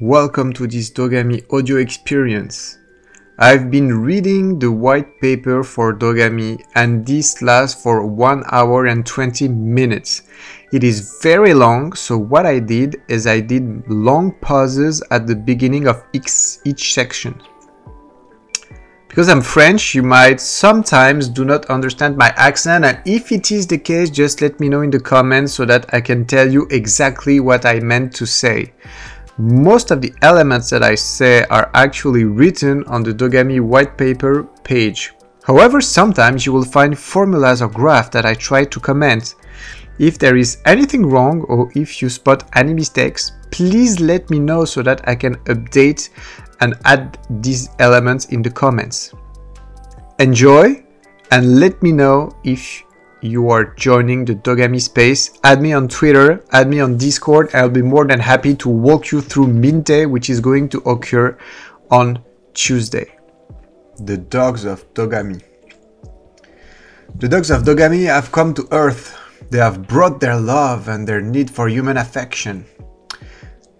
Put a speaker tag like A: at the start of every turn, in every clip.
A: Welcome to this Dogami audio experience. I've been reading the white paper for Dogami and this lasts for 1 hour and 20 minutes. It is very long, so what I did is I did long pauses at the beginning of each, each section. Because I'm French, you might sometimes do not understand my accent, and if it is the case, just let me know in the comments so that I can tell you exactly what I meant to say. Most of the elements that I say are actually written on the Dogami white paper page. However, sometimes you will find formulas or graphs that I try to comment. If there is anything wrong or if you spot any mistakes, please let me know so that I can update and add these elements in the comments. Enjoy and let me know if you are joining the Dogami space. Add me on Twitter, add me on Discord. I'll be more than happy to walk you through Mint which is going to occur on Tuesday. The dogs of Dogami. The dogs of Dogami have come to Earth. They have brought their love and their need for human affection.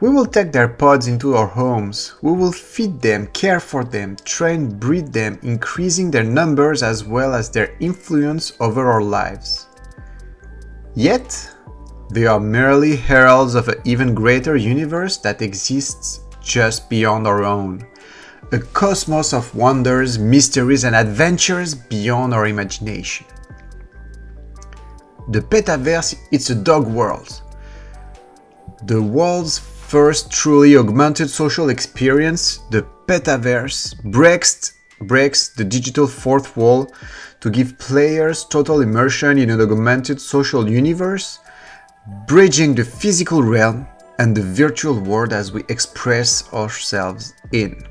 A: We will take their pods into our homes. We will feed them, care for them, train, breed them, increasing their numbers as well as their influence over our lives. Yet, they are merely heralds of an even greater universe that exists just beyond our own. A cosmos of wonders, mysteries, and adventures beyond our imagination. The Petaverse is a dog world. The world's first truly augmented social experience, the Petaverse, breaks, breaks the digital fourth wall to give players total immersion in an augmented social universe, bridging the physical realm and the virtual world as we express ourselves in.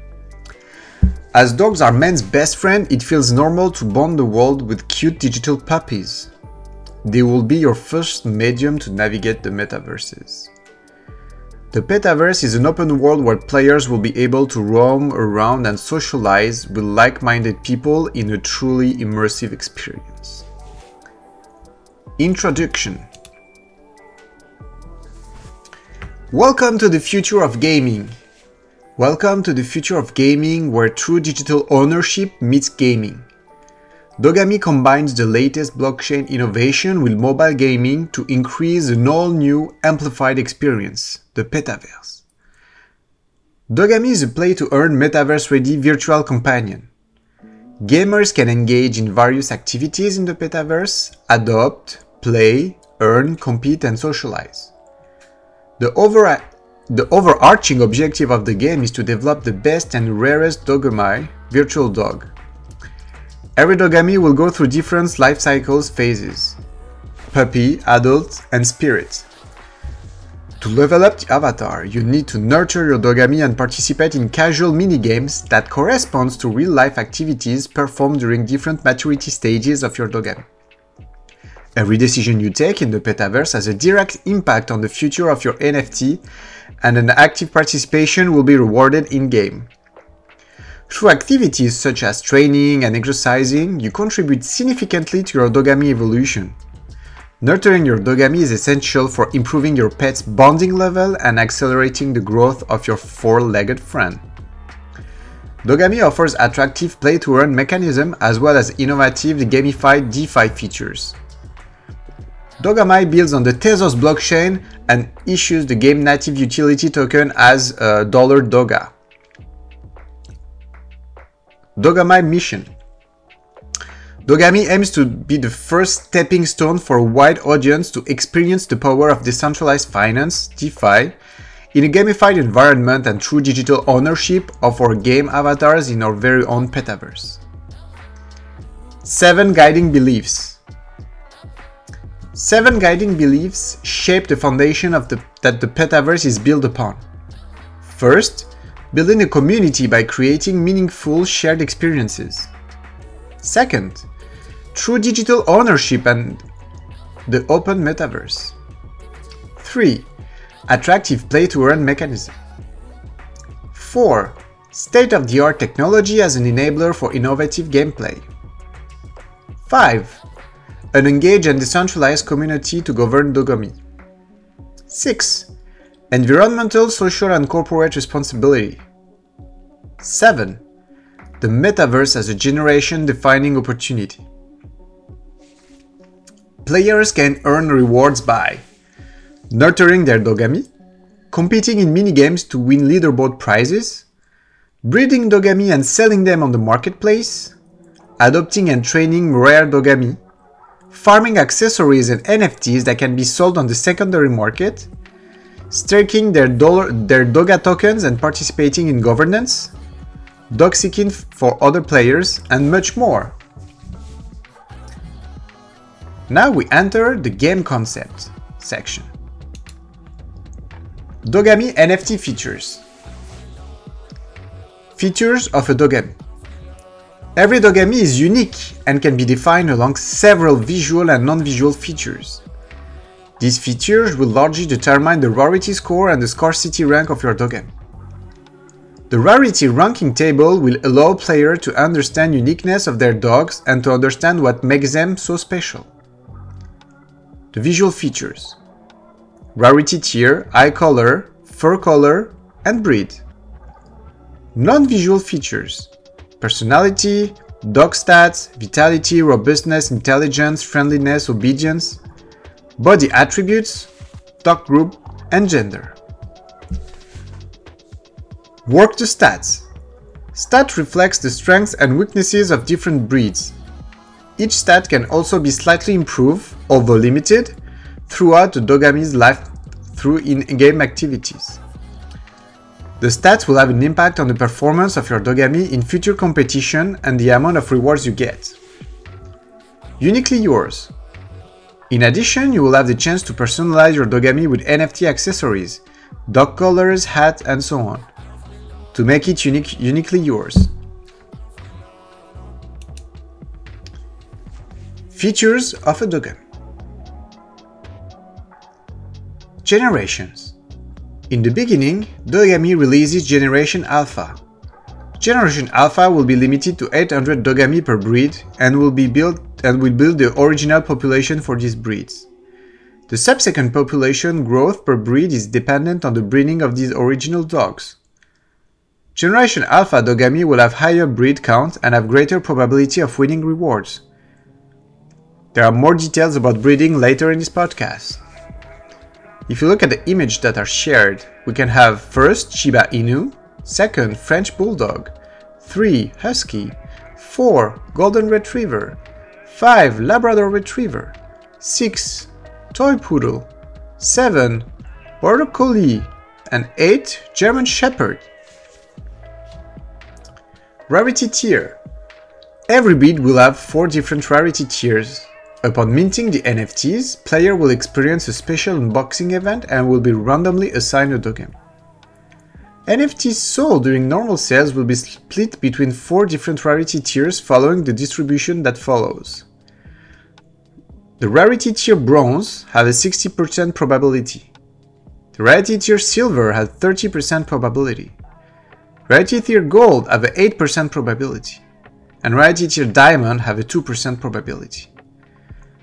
A: As dogs are man's best friend, it feels normal to bond the world with cute digital puppies. They will be your first medium to navigate the metaverses. The Petaverse is an open world where players will be able to roam around and socialize with like minded people in a truly immersive experience. Introduction Welcome to the future of gaming. Welcome to the future of gaming where true digital ownership meets gaming. Dogami combines the latest blockchain innovation with mobile gaming to increase an all new amplified experience, the Petaverse. Dogami is a play to earn metaverse ready virtual companion. Gamers can engage in various activities in the Petaverse, adopt, play, earn, compete, and socialize. The, over- the overarching objective of the game is to develop the best and rarest Dogami virtual dog Every Dogami will go through different life cycles phases puppy, adult, and spirit. To level up the avatar, you need to nurture your Dogami and participate in casual minigames that corresponds to real life activities performed during different maturity stages of your Dogami. Every decision you take in the Petaverse has a direct impact on the future of your NFT, and an active participation will be rewarded in game. Through activities such as training and exercising, you contribute significantly to your Dogami evolution. Nurturing your Dogami is essential for improving your pet's bonding level and accelerating the growth of your four-legged friend. Dogami offers attractive play-to-earn mechanism as well as innovative gamified DeFi features. Dogami builds on the Tezos blockchain and issues the game native utility token as dollar Doga. Dogami mission. Dogami aims to be the first stepping stone for a wide audience to experience the power of decentralized finance, DeFi, in a gamified environment and through digital ownership of our game avatars in our very own petaverse. 7 Guiding Beliefs Seven guiding beliefs shape the foundation of the, that the petaverse is built upon. First, building a community by creating meaningful shared experiences. Second, true digital ownership and the open metaverse. 3. Attractive play to earn mechanism. 4. State of the art technology as an enabler for innovative gameplay. 5. An engaged and decentralized community to govern Dogami. 6 Environmental, social, and corporate responsibility. 7. The metaverse as a generation defining opportunity. Players can earn rewards by nurturing their dogami, competing in minigames to win leaderboard prizes, breeding dogami and selling them on the marketplace, adopting and training rare dogami, farming accessories and NFTs that can be sold on the secondary market, staking their, dollar, their Doga tokens and participating in governance, dog seeking for other players, and much more. Now we enter the game concept section. Dogami NFT features. Features of a Dogami. Every Dogami is unique and can be defined along several visual and non-visual features. These features will largely determine the rarity score and the scarcity rank of your Dogami. The rarity ranking table will allow players to understand uniqueness of their dogs and to understand what makes them so special. The visual features Rarity tier, eye color, fur color, and breed. Non-visual features Personality, dog stats, vitality, robustness, intelligence, friendliness, obedience, body attributes, dog group, and gender. Work the stats. Stat reflects the strengths and weaknesses of different breeds. Each stat can also be slightly improved, although limited, throughout the Dogami's life through in-game activities. The stats will have an impact on the performance of your Dogami in future competition and the amount of rewards you get. Uniquely yours. In addition, you will have the chance to personalize your Dogami with NFT accessories, dog colors, hat, and so on to make it unique, uniquely yours. Features of a Dogami Generations In the beginning, Dogami releases Generation Alpha. Generation Alpha will be limited to 800 Dogami per breed and will be built and will build the original population for these breeds. The subsequent population growth per breed is dependent on the breeding of these original dogs. Generation Alpha Dogami will have higher breed count and have greater probability of winning rewards. There are more details about breeding later in this podcast. If you look at the image that are shared, we can have first Shiba Inu, second French Bulldog, 3 Husky, 4 Golden Retriever, 5 Labrador Retriever, 6 Toy Poodle, 7 Border Collie, and 8 German Shepherd. Rarity tier. Every bid will have 4 different rarity tiers. Upon minting the NFTs, player will experience a special unboxing event and will be randomly assigned a token. NFTs sold during normal sales will be split between 4 different rarity tiers following the distribution that follows. The rarity tier bronze have a 60% probability. The rarity tier silver has 30% probability. Rarity tier gold have a 8% probability, and rarity tier diamond have a 2% probability.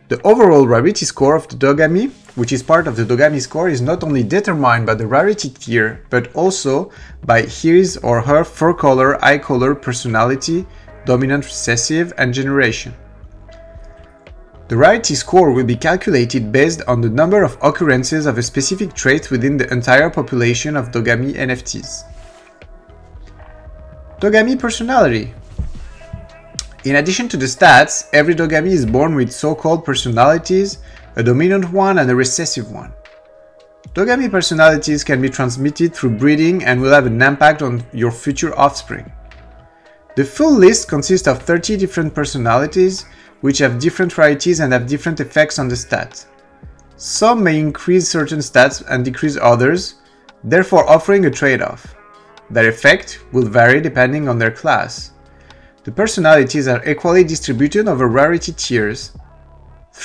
A: The overall rarity score of the Dogami, which is part of the Dogami score, is not only determined by the rarity tier, but also by his or her fur color, eye color, personality, dominant, recessive, and generation. The rarity score will be calculated based on the number of occurrences of a specific trait within the entire population of Dogami NFTs. Dogami personality. In addition to the stats, every Dogami is born with so-called personalities, a dominant one and a recessive one. Dogami personalities can be transmitted through breeding and will have an impact on your future offspring. The full list consists of 30 different personalities, which have different rarities and have different effects on the stats. Some may increase certain stats and decrease others, therefore offering a trade-off. Their effect will vary depending on their class. The personalities are equally distributed over rarity tiers.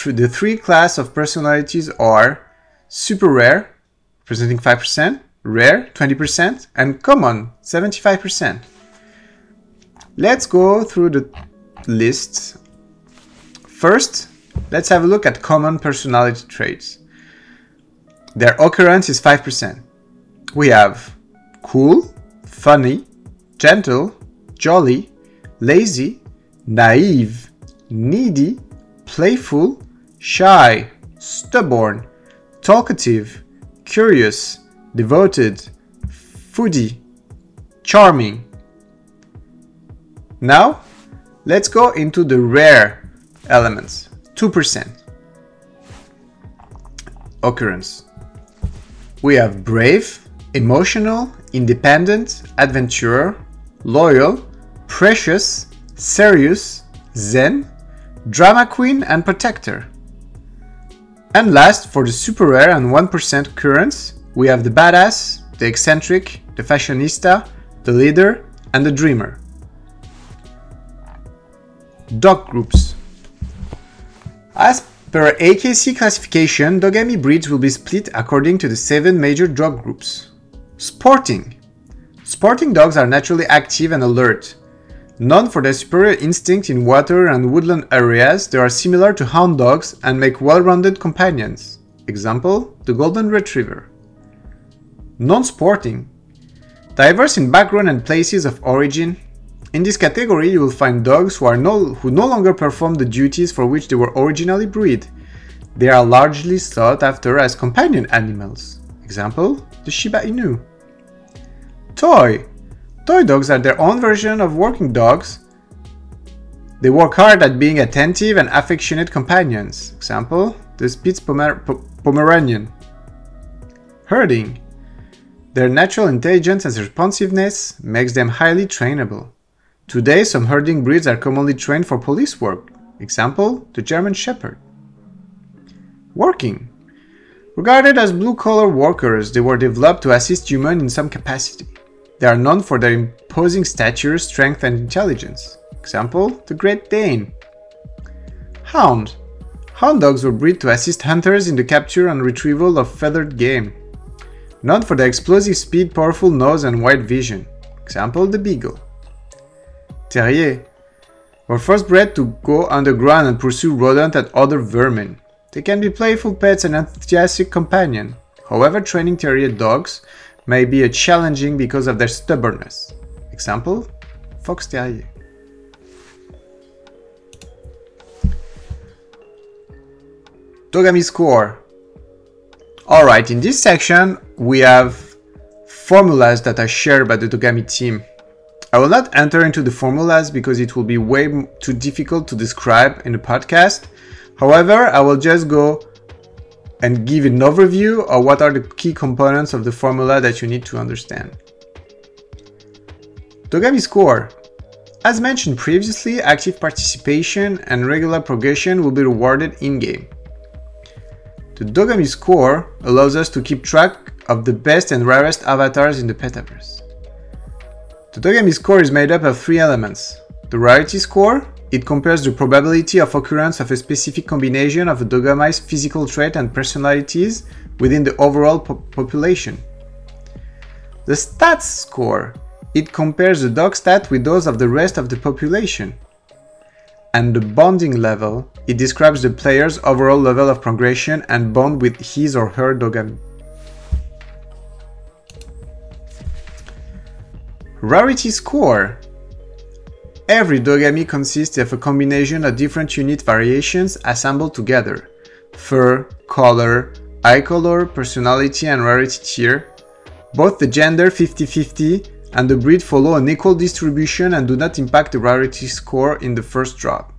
A: The three classes of personalities are super rare, representing 5%, rare, 20%, and common, 75%. Let's go through the list. First, let's have a look at common personality traits. Their occurrence is 5%. we have cool, funny, gentle, jolly, lazy, naive, needy, playful, shy, stubborn, talkative, curious, devoted, foodie, charming. Now, let's go into the rare elements 2% occurrence. We have brave, emotional, independent, adventurer, loyal, precious, serious, zen, drama queen, and protector. And last, for the super rare and 1% occurrence, we have the badass, the eccentric, the fashionista, the leader, and the dreamer. Dog groups. As per AKC classification, Dogami breeds will be split according to the seven major dog groups. Sporting. Sporting dogs are naturally active and alert. Known for their superior instinct in water and woodland areas, they are similar to hound dogs and make well-rounded companions. Example, the Golden Retriever. Non-sporting. Diverse in background and places of origin. In this category, you will find dogs who, are no, who no longer perform the duties for which they were originally bred. They are largely sought after as companion animals. Example, the Shiba Inu. Toy. Toy dogs are their own version of working dogs. They work hard at being attentive and affectionate companions. Example, the Spitz Pomer- Pomeranian. Herding. Their natural intelligence and responsiveness makes them highly trainable. Today, some herding breeds are commonly trained for police work. Example, the German Shepherd. Working. Regarded as blue collar workers, they were developed to assist humans in some capacity. They are known for their imposing stature, strength, and intelligence. Example, the Great Dane. Hound. Hound dogs were bred to assist hunters in the capture and retrieval of feathered game. Known for their explosive speed, powerful nose, and wide vision. Example, the Beagle. Terrier were first bred to go underground and pursue rodent and other vermin. They can be playful pets and enthusiastic companion. However, training terrier dogs may be a challenging because of their stubbornness. Example, Fox Terrier. Dogami score. Alright, in this section we have formulas that are shared by the Dogami team. I will not enter into the formulas because it will be way too difficult to describe in a podcast. However, I will just go and give an overview of what are the key components of the formula that you need to understand. Dogami score. As mentioned previously, active participation and regular progression will be rewarded in-game. The Dogami score allows us to keep track of the best and rarest avatars in the Petaverse. The Dogami score is made up of three elements. The rarity score, it compares the probability of occurrence of a specific combination of a Dogami's physical trait and personalities within the overall po population. The stats score, it compares the dog stat with those of the rest of the population. And the bonding level, it describes the player's overall level of progression and bond with his or her Dogami. Rarity score Every Dogami consists of a combination of different unit variations assembled together fur, color, eye color, personality, and rarity tier. Both the gender 50 50 and the breed follow an equal distribution and do not impact the rarity score in the first drop.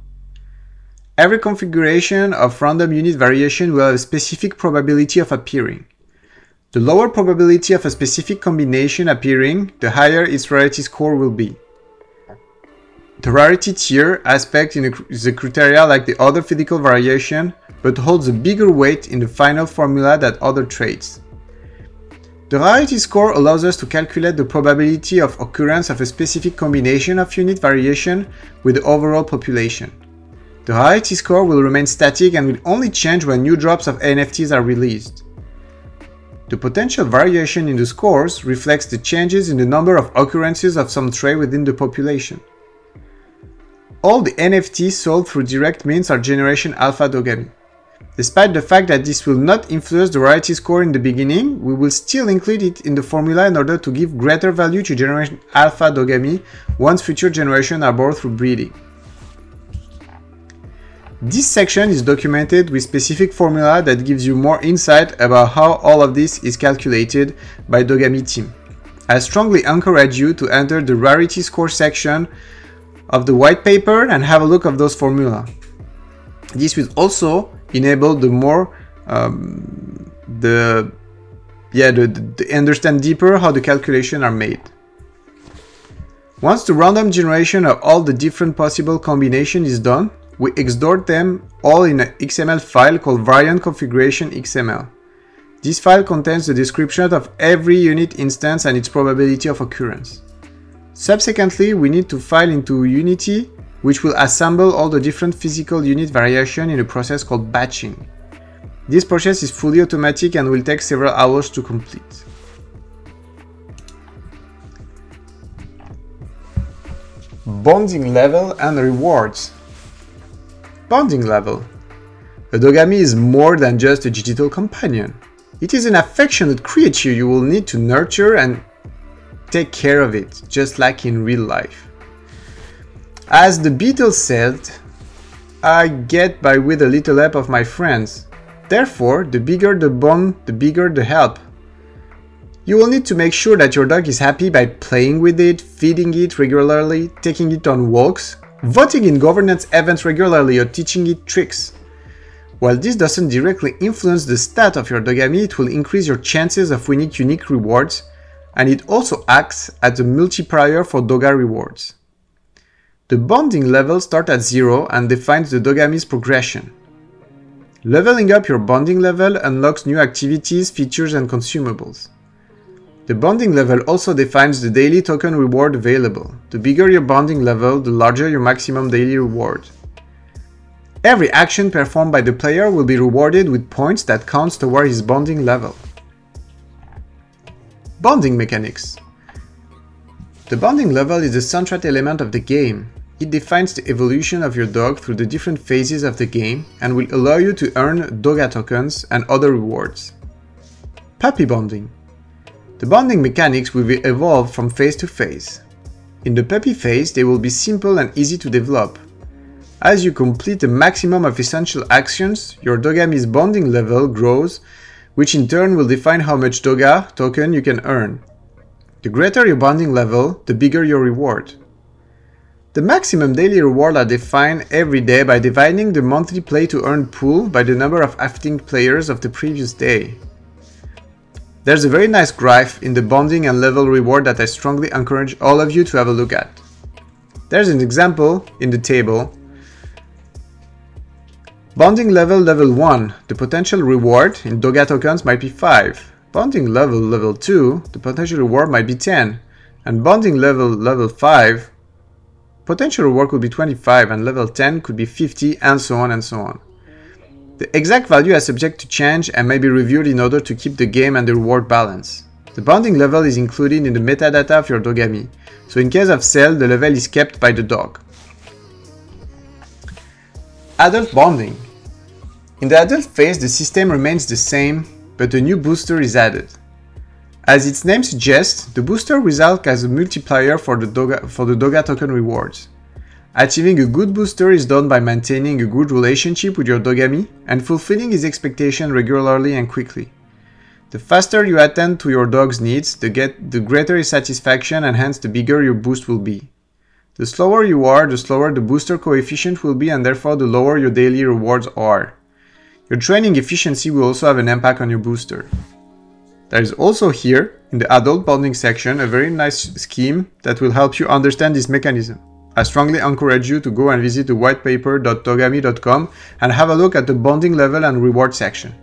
A: Every configuration of random unit variation will have a specific probability of appearing. The lower probability of a specific combination appearing, the higher its rarity score will be. The rarity tier aspect is a criteria like the other physical variation, but holds a bigger weight in the final formula than other traits. The rarity score allows us to calculate the probability of occurrence of a specific combination of unit variation with the overall population. The rarity score will remain static and will only change when new drops of NFTs are released. The potential variation in the scores reflects the changes in the number of occurrences of some trait within the population. All the NFTs sold through direct means are Generation Alpha Dogami. Despite the fact that this will not influence the rarity score in the beginning, we will still include it in the formula in order to give greater value to generation alpha Dogami once future generations are born through breeding. This section is documented with specific formula that gives you more insight about how all of this is calculated by Dogami team. I strongly encourage you to enter the rarity score section of the white paper and have a look of those formula. This will also enable the more um, the yeah the, the understand deeper how the calculation are made. Once the random generation of all the different possible combination is done, we export them all in an XML file called variant configuration XML. This file contains the description of every unit instance and its probability of occurrence. Subsequently, we need to file into Unity, which will assemble all the different physical unit variation in a process called batching. This process is fully automatic and will take several hours to complete. Bonding level and rewards bonding level. A dogami is more than just a digital companion. It is an affectionate creature you will need to nurture and take care of it, just like in real life. As the Beatles said, I get by with a little help of my friends. Therefore, the bigger the bond, the bigger the help. You will need to make sure that your dog is happy by playing with it, feeding it regularly, taking it on walks, voting in governance events regularly or teaching it tricks. While this doesn't directly influence the stat of your Dogami, it will increase your chances of winning unique rewards, and it also acts as a multiplier for Doga rewards. The bonding level starts at 0 and defines the Dogami's progression. Leveling up your bonding level unlocks new activities, features, and consumables. The bonding level also defines the daily token reward available. The bigger your bonding level, the larger your maximum daily reward. Every action performed by the player will be rewarded with points that counts toward his bonding level. Bonding mechanics. The bonding level is the central element of the game. It defines the evolution of your dog through the different phases of the game and will allow you to earn Doga tokens and other rewards. Puppy bonding. The bonding mechanics will evolve from phase to phase. In the puppy phase, they will be simple and easy to develop. As you complete the maximum of essential actions, your Dogami's bonding level grows, which in turn will define how much Doga token you can earn. The greater your bonding level, the bigger your reward. The maximum daily reward are defined every day by dividing the monthly play to earn pool by the number of acting players of the previous day. There's a very nice graph in the bonding and level reward that I strongly encourage all of you to have a look at. There's an example in the table. Bonding level level 1, the potential reward in Doga tokens might be 5. Bonding level level 2, the potential reward might be 10. And bonding level level 5, potential reward could be 25 and level 10 could be 50 and so on and so on. The exact value is subject to change and may be reviewed in order to keep the game and the reward balance. The bonding level is included in the metadata of your Dogami, so in case of sale, the level is kept by the dog. Adult bonding. In the adult phase, the system remains the same, but a new booster is added. As its name suggests, the booster results as a multiplier for the Doga, for the Doga token rewards. Achieving a good booster is done by maintaining a good relationship with your Dogami and fulfilling his expectation regularly and quickly. The faster you attend to your dog's needs, the, get, the greater his satisfaction and hence the bigger your boost will be. The slower you are, the slower the booster coefficient will be and therefore the lower your daily rewards are. Your training efficiency will also have an impact on your booster. There is also here, in the adult bonding section, a very nice scheme that will help you understand this mechanism. I strongly encourage you to go and visit the whitepaper.dogami.com and have a look at the bonding level and reward section.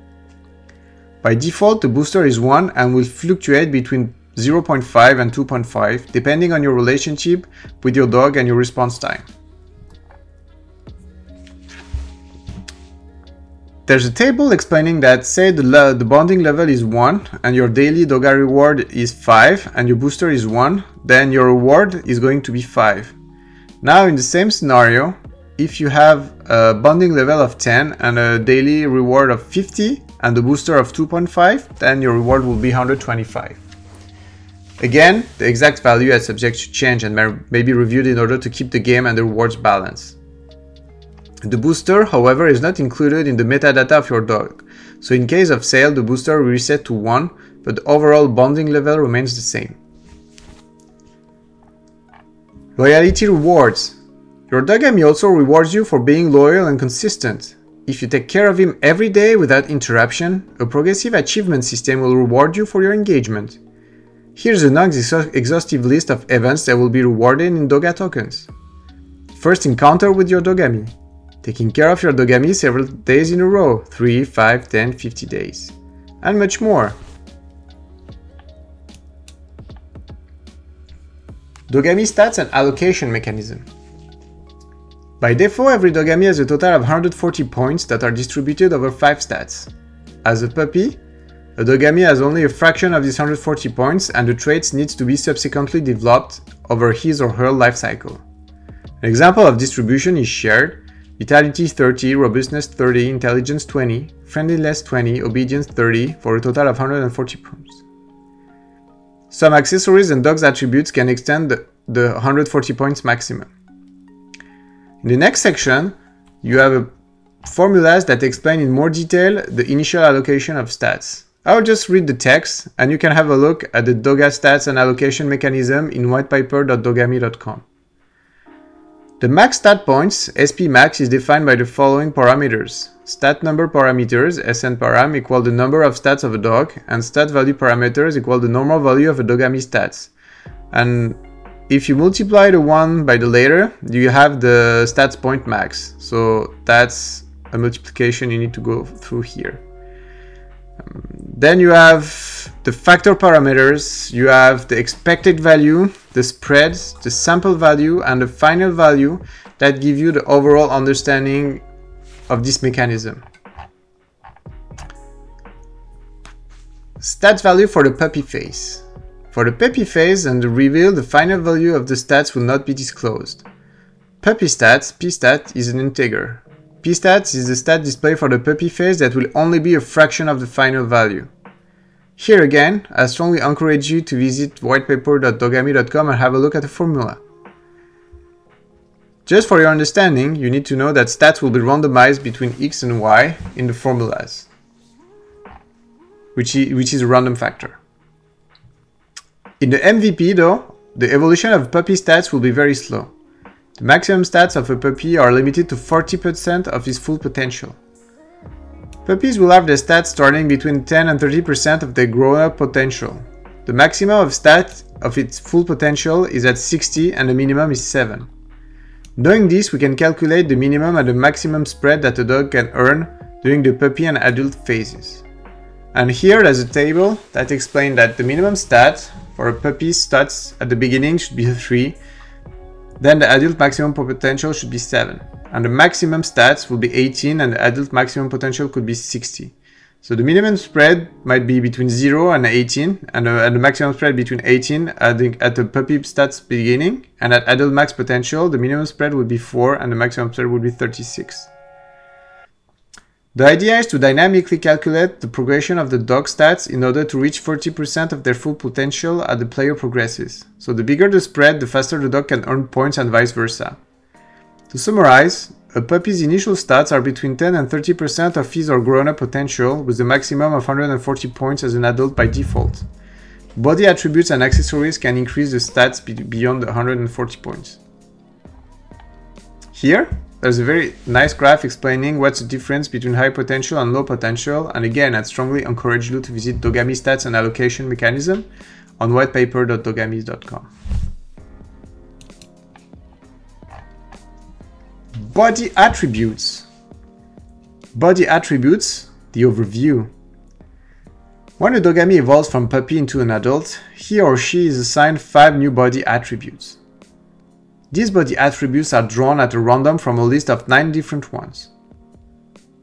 A: By default, the booster is 1 and will fluctuate between 0.5 and 2.5 depending on your relationship with your dog and your response time. There's a table explaining that say the, the bonding level is 1 and your daily Doga reward is 5 and your booster is 1, then your reward is going to be 5. Now in the same scenario, if you have a bonding level of 10 and a daily reward of 50 and a booster of 2.5, then your reward will be 125. Again, the exact value is subject to change and may be reviewed in order to keep the game and the rewards balance. The booster, however, is not included in the metadata of your dog, so in case of sale, the booster will reset to 1, but the overall bonding level remains the same. Loyalty rewards. Your dog Dogami also rewards you for being loyal and consistent. If you take care of him every day without interruption, a progressive achievement system will reward you for your engagement. Here's a non-exhaustive list of events that will be rewarded in Doga tokens. First encounter with your Dogami. Taking care of your Dogami several days in a row, 3, 5, 10, 50 days. And much more. Dogami stats and allocation mechanism. By default, every Dogami has a total of 140 points that are distributed over 5 stats. As a puppy, a Dogami has only a fraction of these 140 points and the traits needs to be subsequently developed over his or her life cycle. An example of distribution is shared, Vitality 30, Robustness 30, Intelligence 20, Friendliness 20, Obedience 30 for a total of 140 points. Some accessories and dog's attributes can extend the, the 140 points maximum. In the next section, you have formulas that explain in more detail the initial allocation of stats. I'll just read the text and you can have a look at the Doga stats and allocation mechanism in whitepaper.dogami.com. The max stat points, SP max, is defined by the following parameters. Stat number parameters, SN param, equal the number of stats of a dog, and stat value parameters equal the normal value of a Dogami stats. And if you multiply the one by the later, you have the stats point max. So that's a multiplication you need to go through here. Then you have the factor parameters, you have the expected value, the spread, the sample value, and the final value that give you the overall understanding of this mechanism. Stats value for the puppy phase. For the puppy phase and the reveal, the final value of the stats will not be disclosed. Puppy stats, pstat, is an integer. Pstat is the stat display for the puppy phase that will only be a fraction of the final value. Here again, I strongly encourage you to visit whitepaper.dogami.com and have a look at the formula. Just for your understanding, you need to know that stats will be randomized between x and y in the formulas, which is a random factor. In the MVP though, the evolution of puppy stats will be very slow. The maximum stats of a puppy are limited to 40% of his full potential. Puppies will have their stats starting between 10 and 30% of their grown-up potential. The maximum of stats of its full potential is at 60 and the minimum is 7. Knowing this, we can calculate the minimum and the maximum spread that a dog can earn during the puppy and adult phases. And here there's a table that explains that the minimum stat for a puppy's stats at the beginning should be 3, then the adult maximum potential should be 7 and the maximum stats will be 18 and the adult maximum potential could be 60. So the minimum spread might be between 0 and 18 and, uh, and the maximum spread between 18 at the, at the puppy stats beginning and at adult max potential the minimum spread would be 4 and the maximum spread would be 36. The idea is to dynamically calculate the progression of the dog stats in order to reach 40% of their full potential as the player progresses. So the bigger the spread, the faster the dog can earn points and vice versa. To summarize, a puppy's initial stats are between 10 and 30% of his or grown-up potential, with a maximum of 140 points as an adult by default. Body attributes and accessories can increase the stats beyond 140 points. Here, there's a very nice graph explaining what's the difference between high potential and low potential, and again, I'd strongly encourage you to visit Dogami stats and allocation mechanism on whitepaper.dogami.com. Body attributes. Body attributes, the overview. When a Dogami evolves from puppy into an adult, he or she is assigned 5 new body attributes. These body attributes are drawn at a random from a list of 9 different ones.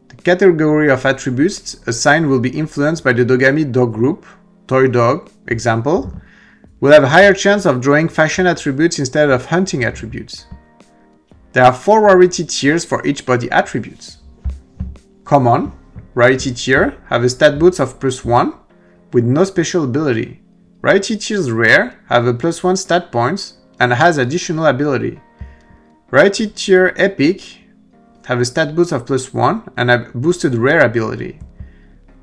A: The category of attributes assigned will be influenced by the Dogami dog group, toy dog, example, will have a higher chance of drawing fashion attributes instead of hunting attributes. There are four rarity tiers for each body attributes. Common, rarity tier, have a stat boost of plus 1 with no special ability. Rarity tiers rare have a plus 1 stat points and has additional ability. Rarity tier epic have a stat boost of plus 1 and a boosted rare ability.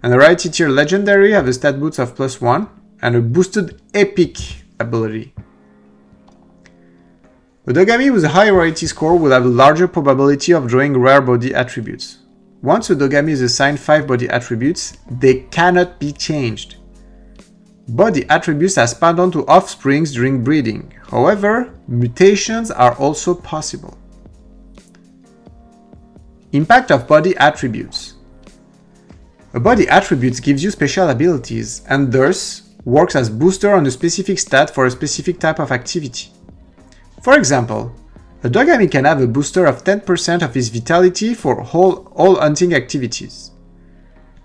A: And the rarity tier legendary have a stat boost of plus 1 and a boosted epic ability. A Dogami with a high rarity score will have a larger probability of drawing rare body attributes. Once a Dogami is assigned 5 body attributes, they cannot be changed. Body attributes are passed on to offsprings during breeding. However, mutations are also possible. Impact of body attributes. A body attribute gives you special abilities and thus works as booster on a specific stat for a specific type of activity. For example, a Dogami can have a booster of 10% of his vitality for all, all hunting activities.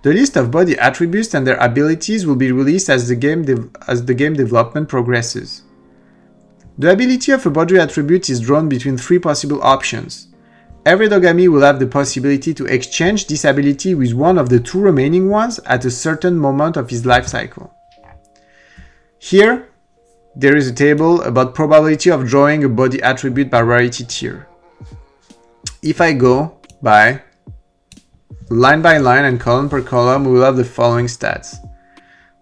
A: The list of body attributes and their abilities will be released as the, game as the game development progresses. The ability of a body attribute is drawn between three possible options. Every Dogami will have the possibility to exchange this ability with one of the two remaining ones at a certain moment of his life cycle. Here, there is a table about probability of drawing a body attribute by rarity tier. If I go by line by line and column per column, we will have the following stats.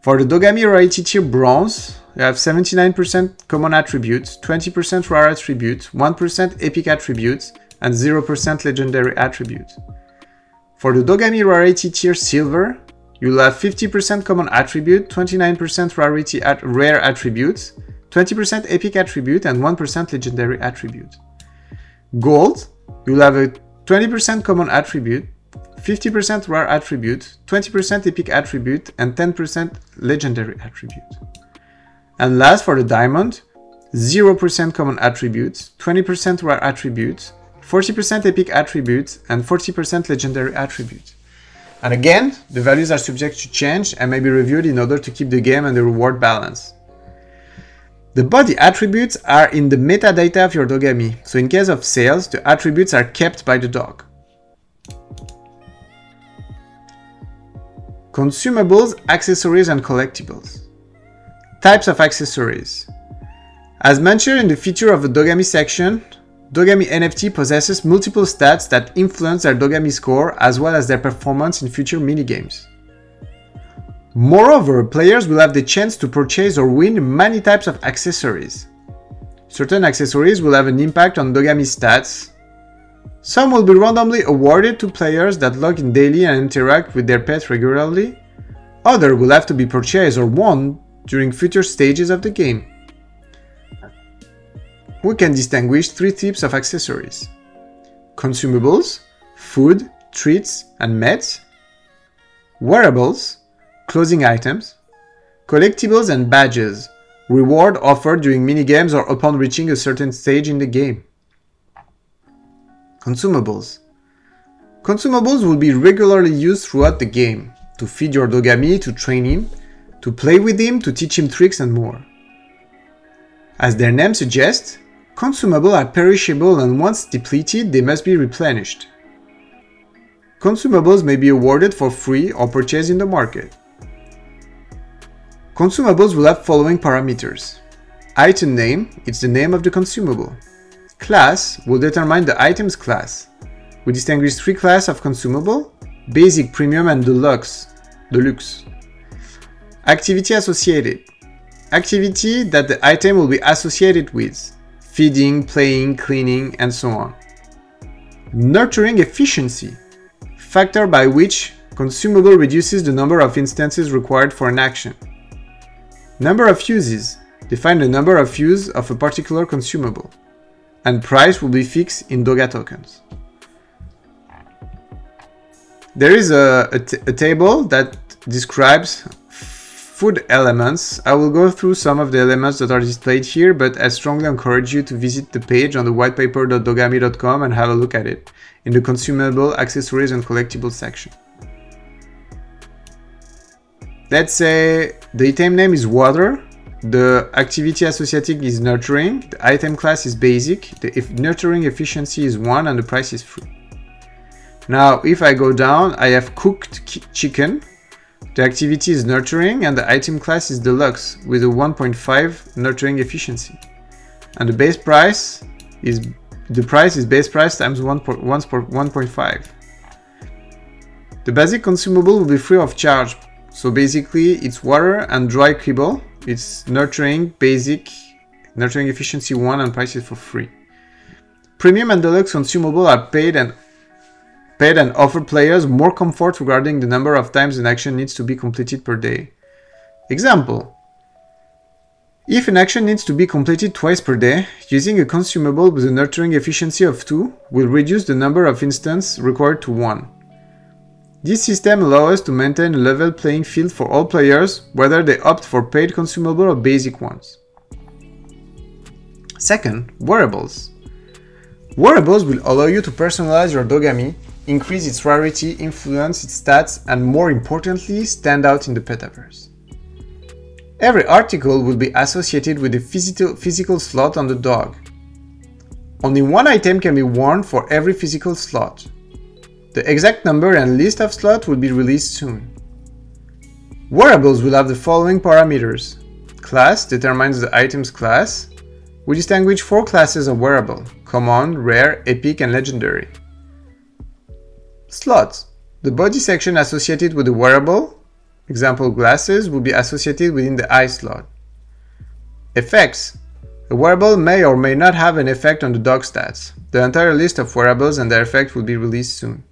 A: For the Dogami rarity tier bronze, you have 79% common attributes, 20% rare attributes, 1% epic attributes, and 0% legendary attributes. For the Dogami rarity tier silver, You'll have 50% common attribute, 29% rarity at rare attributes, 20% epic attribute, and 1% legendary attribute. Gold, you'll have a 20% common attribute, 50% rare attribute, 20% epic attribute, and 10% legendary attribute. And last for the diamond, 0% common attributes, 20% rare attributes, 40% epic attributes, and 40% legendary attributes. And again, the values are subject to change and may be reviewed in order to keep the game and the reward balance. The body attributes are in the metadata of your Dogami, so in case of sales, the attributes are kept by the dog. Consumables, accessories, and collectibles. Types of accessories. As mentioned in the feature of the Dogami section, Dogami NFT possesses multiple stats that influence their Dogami score as well as their performance in future minigames. Moreover, players will have the chance to purchase or win many types of accessories. Certain accessories will have an impact on Dogami stats. Some will be randomly awarded to players that log in daily and interact with their pet regularly. Others will have to be purchased or won during future stages of the game. We can distinguish three types of accessories. Consumables, food, treats, and meds, wearables, clothing items, collectibles, and badges, reward offered during minigames or upon reaching a certain stage in the game. Consumables. Consumables will be regularly used throughout the game to feed your Dogami, to train him, to play with him, to teach him tricks, and more. As their name suggests, Consumables are perishable and once depleted, they must be replenished. Consumables may be awarded for free or purchased in the market. Consumables will have following parameters. Item name, it's the name of the consumable. Class will determine the item's class. We distinguish three classes of consumable, basic, premium and deluxe. deluxe. Activity associated. Activity that the item will be associated with feeding, playing, cleaning, and so on. Nurturing efficiency, factor by which consumable reduces the number of instances required for an action. Number of uses, define the number of uses of a particular consumable, and price will be fixed in Doga tokens. There is a, table that describes food elements. I will go through some of the elements that are displayed here, but I strongly encourage you to visit the page on the whitepaper.dogami.com and have a look at it in the consumable, accessories and collectibles section. Let's say the item name is water. The activity associated is nurturing, the item class is basic, the if nurturing efficiency is 1 and the price is free. Now if I go down, I have cooked chicken, the activity is nurturing and the item class is deluxe with a 1.5 nurturing efficiency. And the base price is the price is base price times 1.5. The basic consumable will be free of charge. So basically it's water and dry kibble it's nurturing, basic, nurturing efficiency 1 and prices for free. Premium and deluxe consumable are paid and paid and offer players more comfort regarding the number of times an action needs to be completed per day. Example if an action needs to be completed twice per day, using a consumable with a nurturing efficiency of 2 will reduce the number of instances required to 1. This system allows us to maintain a level playing field for all players, whether they opt for paid consumable or basic ones. Second, wearables. Wearables will allow you to personalize your Dogami, increase its rarity, influence its stats, and more importantly, stand out in the petaverse. Every article will be associated with a physical, physical slot on the dog. Only one item can be worn for every physical slot. The exact number and list of slots will be released soon. Wearables will have the following parameters. Class determines the item's class. We distinguish four classes of wearable, common, rare, epic, and legendary. Slots. The body section associated with the wearable, example glasses, will be associated within the eye slot. Effects. A wearable may or may not have an effect on the dog stats. The entire list of wearables and their effect will be released soon.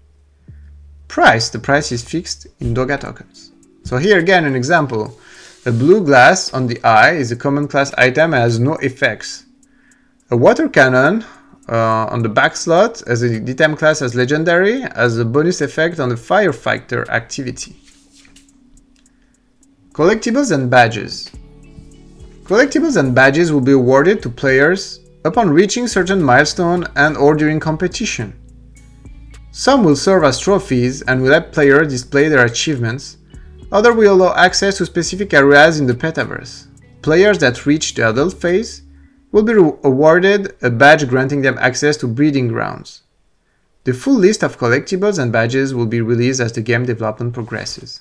A: Price, the price is fixed in Doga tokens. So here again an example. A blue glass on the eye is a common class item and has no effects. A water cannon uh, on the back slot as a item class as legendary has a bonus effect on the firefighter activity. Collectibles and badges. Collectibles and badges will be awarded to players upon reaching certain milestone and or during competition. Some will serve as trophies and will let players display their achievements, others will allow access to specific areas in the petaverse. Players that reach the adult phase will be awarded a badge granting them access to breeding grounds. The full list of collectibles and badges will be released as the game development progresses.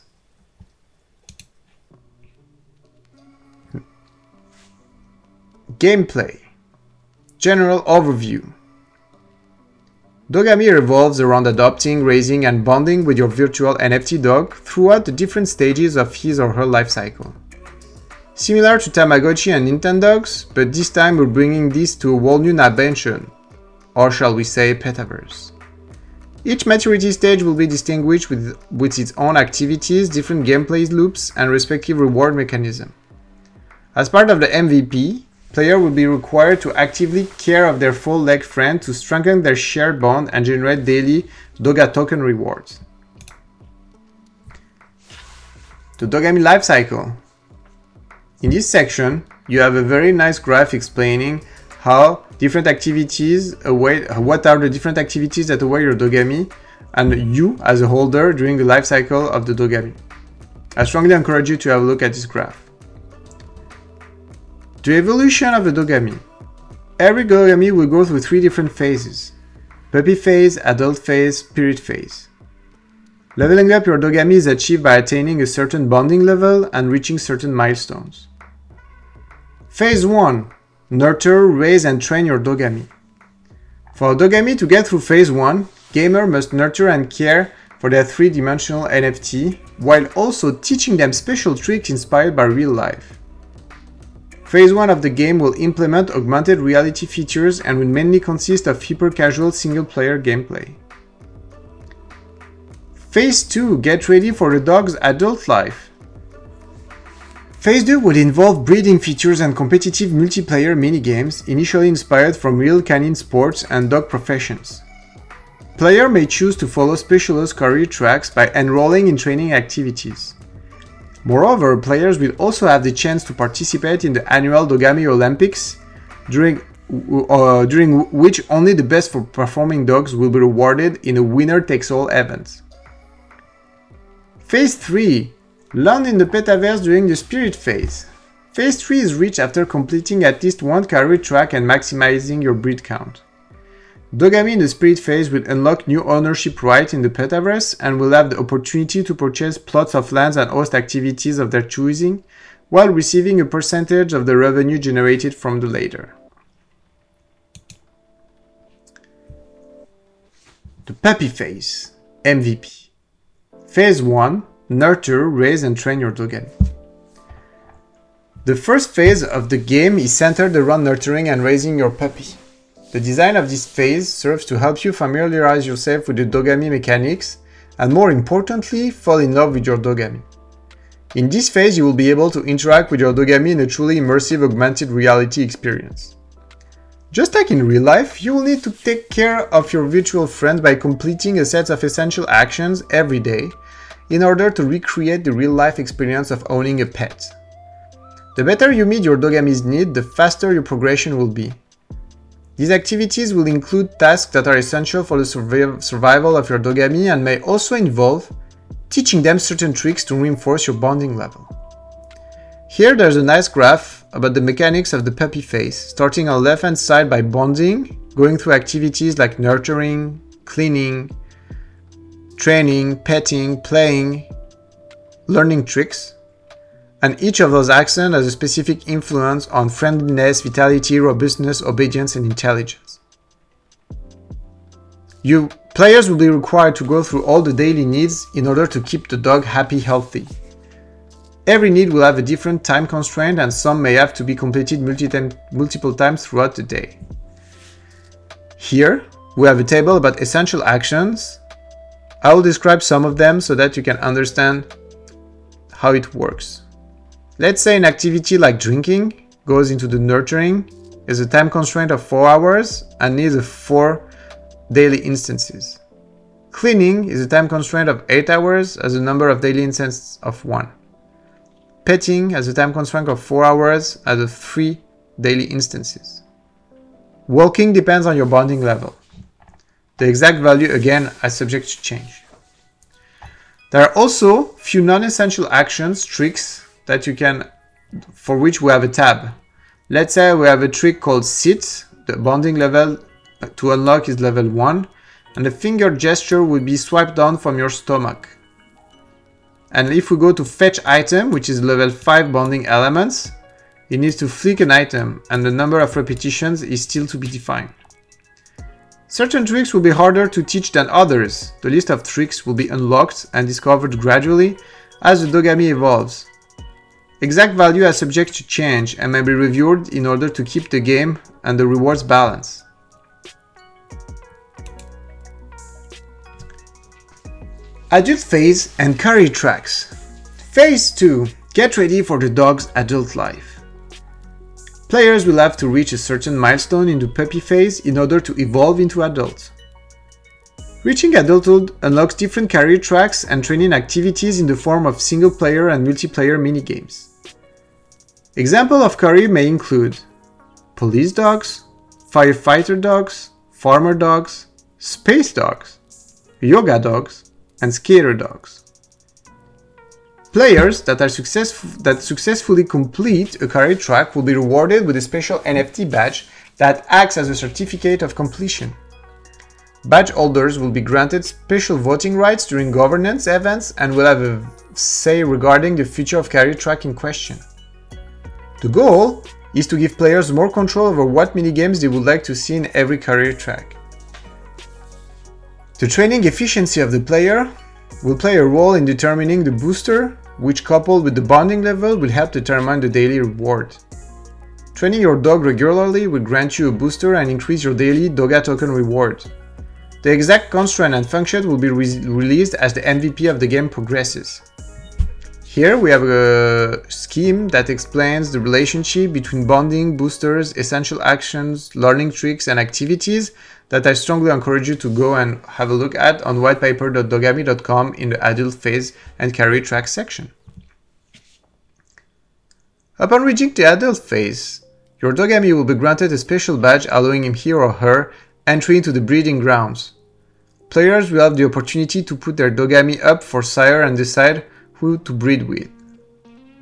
A: Gameplay General Overview Dogami revolves around adopting, raising, and bonding with your virtual NFT dog throughout the different stages of his or her life cycle. Similar to Tamagotchi and Nintendogs, but this time we're bringing this to a whole new dimension, or shall we say petaverse. Each maturity stage will be distinguished with, with its own activities, different gameplay loops, and respective reward mechanism. As part of the MVP, player will be required to actively care of their full leg friend to strengthen their shared bond and generate daily Doga token rewards. The Dogami lifecycle. In this section, you have a very nice graph explaining how different activities await, what are the different activities that await your Dogami and you as a holder during the life cycle of the Dogami. I strongly encourage you to have a look at this graph. The evolution of the Dogami. Every Dogami will go through three different phases. Puppy phase, adult phase, spirit phase. Leveling up your Dogami is achieved by attaining a certain bonding level and reaching certain milestones. Phase 1. Nurture, raise and train your Dogami. For a Dogami to get through phase 1, gamer must nurture and care for their three-dimensional NFT, while also teaching them special tricks inspired by real life. Phase 1 of the game will implement augmented reality features and will mainly consist of hyper-casual single-player gameplay. Phase 2 Get ready for the dog's adult life. Phase 2 would involve breeding features and competitive multiplayer minigames initially inspired from real canine sports and dog professions. Player may choose to follow specialist career tracks by enrolling in training activities. Moreover, players will also have the chance to participate in the annual Dogami Olympics, during, uh, during which only the best for performing dogs will be rewarded in a winner takes all event. Phase 3 Land in the Petaverse during the Spirit phase. Phase 3 is reached after completing at least one career track and maximizing your breed count. Dogami in the Spirit phase will unlock new ownership rights in the Petaverse and will have the opportunity to purchase plots of lands and host activities of their choosing, while receiving a percentage of the revenue generated from the latter. The Puppy phase, MVP. Phase 1 Nurture, raise, and train your Dogami. The first phase of the game is centered around nurturing and raising your puppy. The design of this phase serves to help you familiarize yourself with the Dogami mechanics and more importantly, fall in love with your Dogami. In this phase, you will be able to interact with your Dogami in a truly immersive augmented reality experience. Just like in real life, you will need to take care of your virtual friend by completing a set of essential actions every day in order to recreate the real life experience of owning a pet. The better you meet your Dogami's need, the faster your progression will be. These activities will include tasks that are essential for the survival of your Dogami and may also involve teaching them certain tricks to reinforce your bonding level. Here there's a nice graph about the mechanics of the puppy phase, starting on the left hand side by bonding, going through activities like nurturing, cleaning, training, petting, playing, learning tricks, and each of those actions has a specific influence on friendliness, vitality, robustness, obedience, and intelligence. You players will be required to go through all the daily needs in order to keep the dog happy, healthy. Every need will have a different time constraint, and some may have to be completed multiple times throughout the day. Here, we have a table about essential actions. I will describe some of them so that you can understand how it works. Let's say an activity like drinking goes into the nurturing, is a time constraint of 4 hours and needs 4 daily instances. Cleaning is a time constraint of 8 hours as a number of daily instances of 1. Petting has a time constraint of 4 hours as a 3 daily instances. Walking depends on your bonding level. The exact value again is subject to change. There are also few non-essential actions, tricks, that you can, for which we have a tab. Let's say we have a trick called sit, the bonding level uh, to unlock is level 1, and the finger gesture will be swiped down from your stomach. And if we go to fetch item, which is level 5 bonding elements, it needs to flick an item and the number of repetitions is still to be defined. Certain tricks will be harder to teach than others. The list of tricks will be unlocked and discovered gradually as the Dogami evolves. Exact value are subject to change and may be reviewed in order to keep the game and the rewards balance. Adult phase and career tracks. Phase 2 Get ready for the dog's adult life. Players will have to reach a certain milestone in the puppy phase in order to evolve into adults. Reaching adulthood unlocks different career tracks and training activities in the form of single player and multiplayer minigames. Example of career may include police dogs, firefighter dogs, farmer dogs, space dogs, yoga dogs, and skater dogs. Players that, are successful, that successfully complete a career track will be rewarded with a special NFT badge that acts as a certificate of completion. Badge holders will be granted special voting rights during governance events and will have a say regarding the future of career track in question. The goal is to give players more control over what minigames they would like to see in every career track. The training efficiency of the player will play a role in determining the booster, which coupled with the bonding level will help determine the daily reward. Training your dog regularly will grant you a booster and increase your daily Doga token reward. The exact constraint and function will be re released as the MVP of the game progresses. Here we have a scheme that explains the relationship between bonding, boosters, essential actions, learning tricks, and activities that I strongly encourage you to go and have a look at on whitepaper.dogami.com in the adult phase and career track section. Upon reaching the adult phase, your Dogami will be granted a special badge allowing him here or her entry into the breeding grounds. Players will have the opportunity to put their Dogami up for sire and decide who to breed with.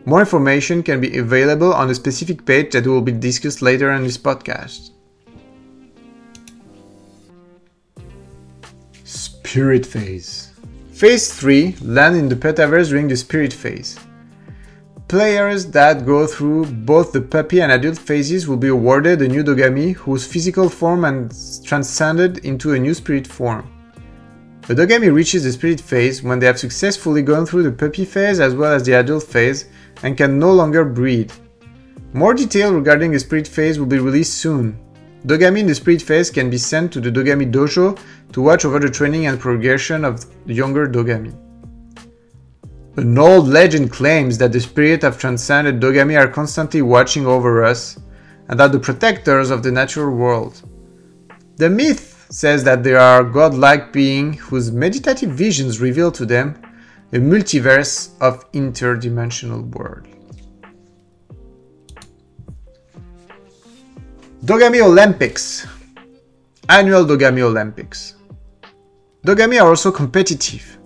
A: More information can be available on a specific page that will be discussed later in this podcast. Spirit Phase Phase 3 land in the Petaverse during the Spirit Phase. Players that go through both the puppy and adult phases will be awarded a new Dogami whose physical form has transcended into a new spirit form. The Dogami reaches the spirit phase when they have successfully gone through the puppy phase as well as the adult phase and can no longer breed. More detail regarding the spirit phase will be released soon. Dogami in the spirit phase can be sent to the Dogami Dojo to watch over the training and progression of the younger Dogami. An old legend claims that the spirit of transcended Dogami are constantly watching over us and are the protectors of the natural world. The myth says that they are godlike beings whose meditative visions reveal to them a multiverse of interdimensional world. Dogami Olympics Annual Dogami Olympics Dogami are also competitive.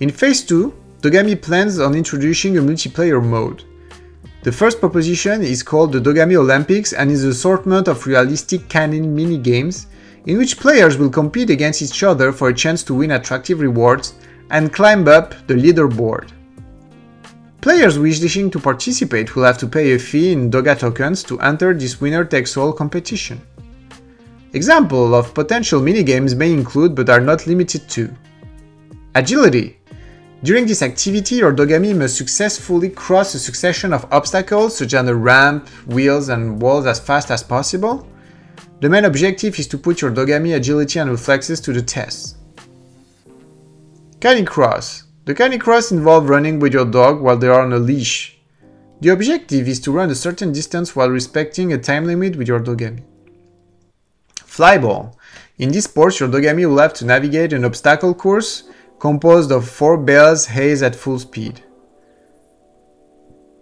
A: In Phase 2, Dogami plans on introducing a multiplayer mode. The first proposition is called the Dogami Olympics and is an assortment of realistic canon mini-games in which players will compete against each other for a chance to win attractive rewards and climb up the leaderboard. Players wishing to participate will have to pay a fee in Doga tokens to enter this winner-takes-all competition. Example of potential minigames may include but are not limited to Agility. During this activity, your Dogami must successfully cross a succession of obstacles such as a ramp, wheels, and walls as fast as possible. The main objective is to put your Dogami agility and reflexes to the test. Canicross. The Canicross involves running with your dog while they are on a leash. The objective is to run a certain distance while respecting a time limit with your Dogami. Flyball. In this sport, your Dogami will have to navigate an obstacle course composed of four bells haze at full speed.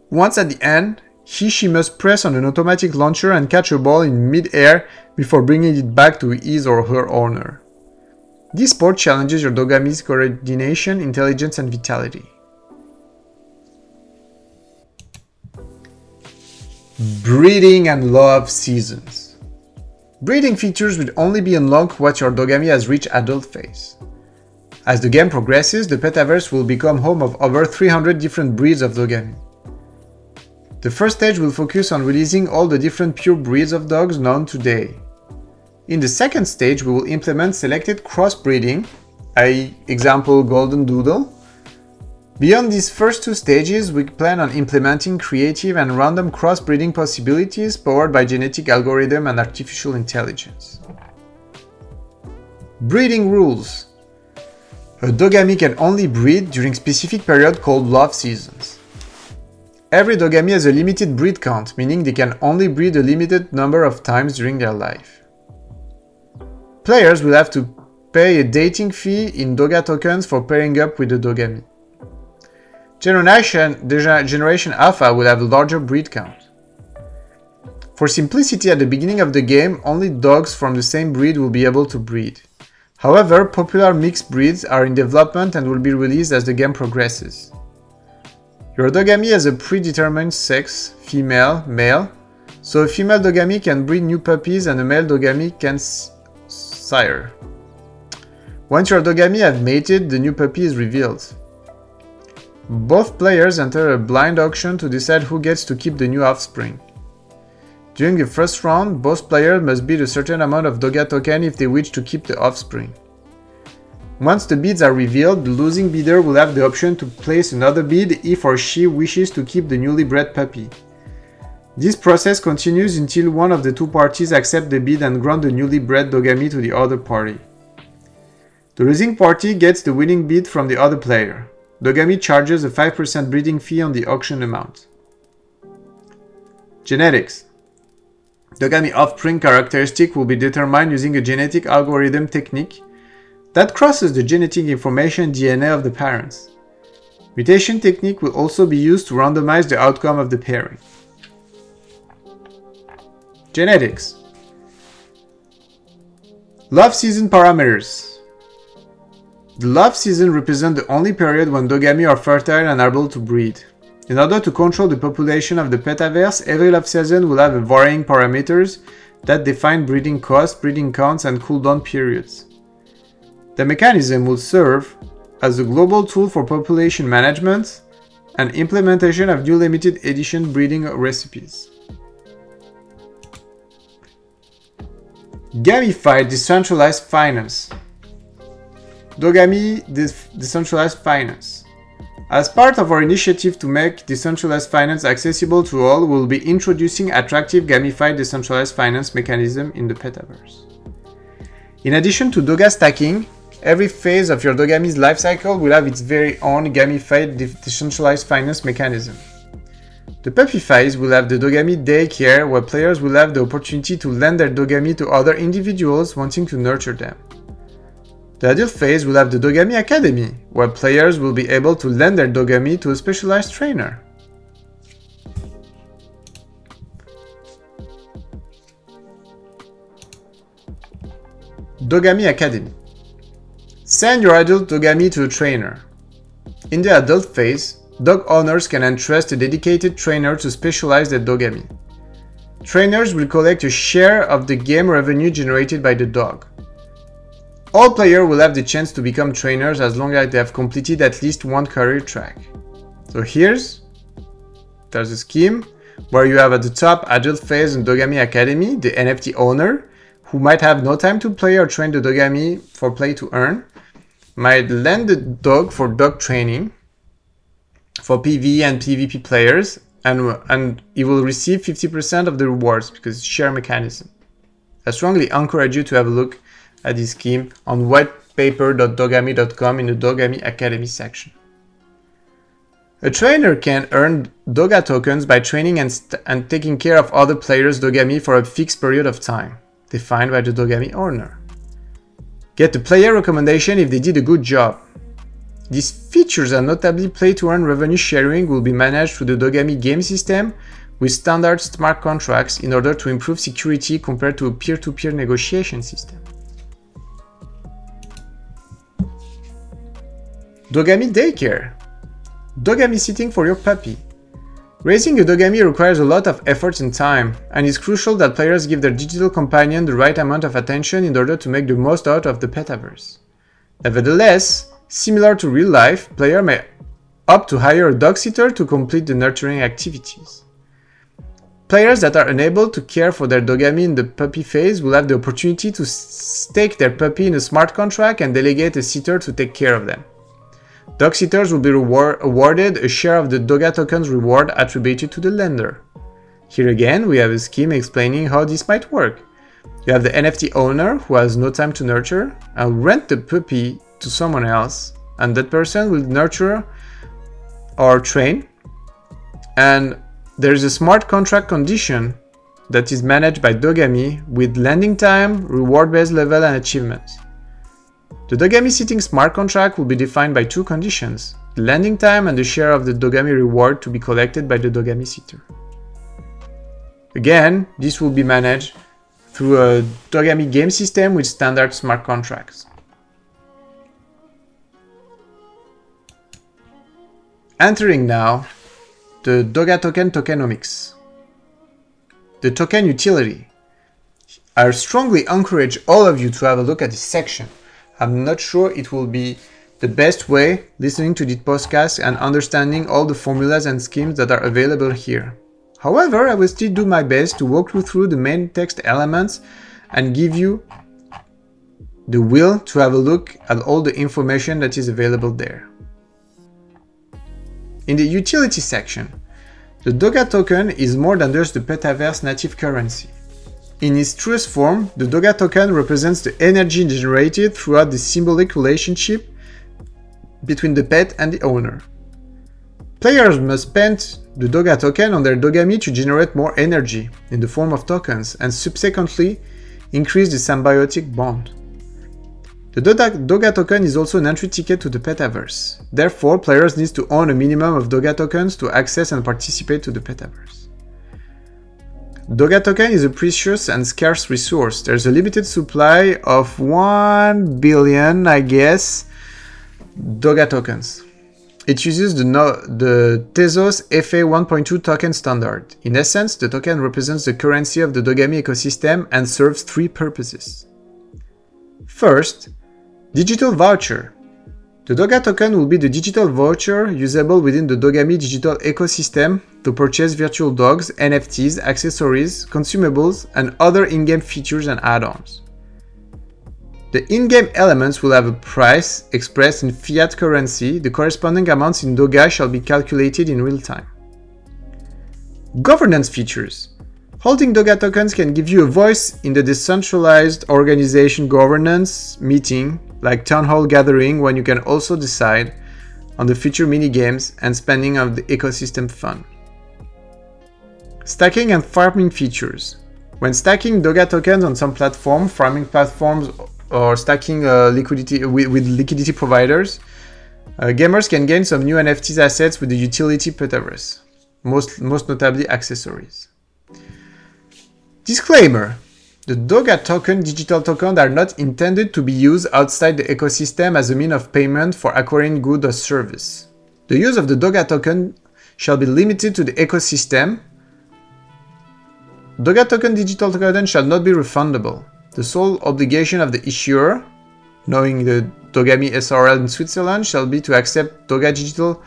A: Once at the end, he she must press on an automatic launcher and catch a ball in mid-air before bringing it back to his or her owner. This sport challenges your Dogami's coordination, intelligence, and vitality. Breeding and love seasons. Breeding features will only be unlocked once your Dogami has reached adult phase. As the game progresses, the Petaverse will become home of over 300 different breeds of Dogami. The first stage will focus on releasing all the different pure breeds of dogs known today. In the second stage, we will implement selected crossbreeding, i.e. example Golden Doodle. Beyond these first two stages, we plan on implementing creative and random crossbreeding possibilities powered by genetic algorithm and artificial intelligence. Breeding rules. A dogami can only breed during specific period called love seasons. Every dogami has a limited breed count, meaning they can only breed a limited number of times during their life. Players will have to pay a dating fee in Doga tokens for pairing up with the Dogami. Generation, Generation Alpha will have a larger breed count. For simplicity at the beginning of the game, only dogs from the same breed will be able to breed. However, popular mixed breeds are in development and will be released as the game progresses. Your Dogami has a predetermined sex, female, male, so a female Dogami can breed new puppies and a male Dogami can sire. Once your Dogami have mated, the new puppy is revealed. Both players enter a blind auction to decide who gets to keep the new offspring. During the first round, both players must bid a certain amount of Doga token if they wish to keep the offspring. Once the bids are revealed, the losing bidder will have the option to place another bid if or she wishes to keep the newly bred puppy. This process continues until one of the two parties accept the bid and grant the newly bred Dogami to the other party. The losing party gets the winning bid from the other player. Dogami charges a 5% breeding fee on the auction amount. Genetics Dogami offspring characteristic will be determined using a genetic algorithm technique that crosses the genetic information DNA of the parents. Mutation technique will also be used to randomize the outcome of the pairing. Genetics Love season parameters The love season represents the only period when Dogami are fertile and able to breed. In order to control the population of the petaverse, every love season will have varying parameters that define breeding costs, breeding counts, and cooldown periods. The mechanism will serve as a global tool for population management and implementation of new limited edition breeding recipes. Gamified decentralized finance. Dogami decentralized finance. As part of our initiative to make decentralized finance accessible to all, we'll be introducing attractive gamified decentralized finance mechanism in the Petaverse. In addition to Doga stacking, every phase of your Dogami's lifecycle will have its very own gamified decentralized finance mechanism. The puppy phase will have the Dogami daycare where players will have the opportunity to lend their Dogami to other individuals wanting to nurture them. The adult phase will have the Dogami Academy, where players will be able to lend their Dogami to a specialized trainer. Dogami Academy Send your adult Dogami to a trainer. In the adult phase, dog owners can entrust a dedicated trainer to specialize their Dogami. Trainers will collect a share of the game revenue generated by the dog. All players will have the chance to become trainers as long as they have completed at least one career track. So here's there's a scheme where you have at the top Adult Phase and Dogami Academy, the NFT owner, who might have no time to play or train the Dogami for play to earn, might lend the dog for dog training for PvE and PvP players, and, and he will receive 50% of the rewards because it's share mechanism. I strongly encourage you to have a look at this scheme on whitepaper.dogami.com in the Dogami Academy section. A trainer can earn Doga tokens by training and, st- and taking care of other players' Dogami for a fixed period of time, defined by the Dogami owner. Get the player recommendation if they did a good job. These features and notably play to earn revenue sharing will be managed through the Dogami game system with standard smart contracts in order to improve security compared to a peer to peer negotiation system. Dogami Daycare Dogami sitting for your puppy. Raising a Dogami requires a lot of effort and time, and it's crucial that players give their digital companion the right amount of attention in order to make the most out of the petaverse. Nevertheless, similar to real life, player may opt to hire a dog sitter to complete the nurturing activities. Players that are unable to care for their Dogami in the puppy phase will have the opportunity to stake their puppy in a smart contract and delegate a sitter to take care of them. Dog sitters will be reward- awarded a share of the Doga tokens reward attributed to the lender. Here again, we have a scheme explaining how this might work. You have the NFT owner who has no time to nurture and rent the puppy to someone else, and that person will nurture or train. And there is a smart contract condition that is managed by Dogami with lending time, reward based level, and achievements. The Dogami sitting smart contract will be defined by two conditions, the landing time and the share of the Dogami reward to be collected by the Dogami sitter. Again, this will be managed through a Dogami game system with standard smart contracts. Entering now the Doga token tokenomics. The token utility. I strongly encourage all of you to have a look at this section. I'm not sure it will be the best way listening to this podcast and understanding all the formulas and schemes that are available here. However, I will still do my best to walk you through the main text elements and give you the will to have a look at all the information that is available there. In the utility section, the Doga token is more than just the Petaverse native currency. In its truest form, the Doga token represents the energy generated throughout the symbolic relationship between the pet and the owner. Players must spend the Doga token on their Dogami to generate more energy in the form of tokens and subsequently increase the symbiotic bond. The Doga, token is also an entry ticket to the Petaverse. Therefore, players need to own a minimum of Doga tokens to access and participate to the Petaverse. Doga token is a precious and scarce resource. There's a limited supply of 1 billion, I guess, Doga tokens. it uses the, no, the Tezos FA 1.2 token standard. In essence, the token represents the currency of the Dogami ecosystem and serves three purposes. First, digital voucher. The Doga token will be the digital voucher usable within the Dogami digital ecosystem to purchase virtual dogs, NFTs, accessories, consumables, and other in game features and add ons. The in-game elements will have a price expressed in fiat currency. The corresponding amounts in Doga shall be calculated in real time. Governance features. Holding Doga tokens can give you a voice in the decentralized organization governance meeting, like town hall gathering, when you can also decide on the future mini games and spending of the ecosystem fund. Stacking and farming features. When stacking Doga tokens on some platform, farming platforms or stacking uh, liquidity with, with, liquidity providers, uh, gamers can gain some new NFTs assets with the utility Petaverse, most, most notably accessories. Disclaimer The Doga token digital tokens are not intended to be used outside the ecosystem as a mean of payment for acquiring good or service. The use of the Doga token shall be limited to the ecosystem. Doga token digital token shall not be refundable. The sole obligation of the issuer, knowing the Dogami SRL in Switzerland, shall be to accept Doga digital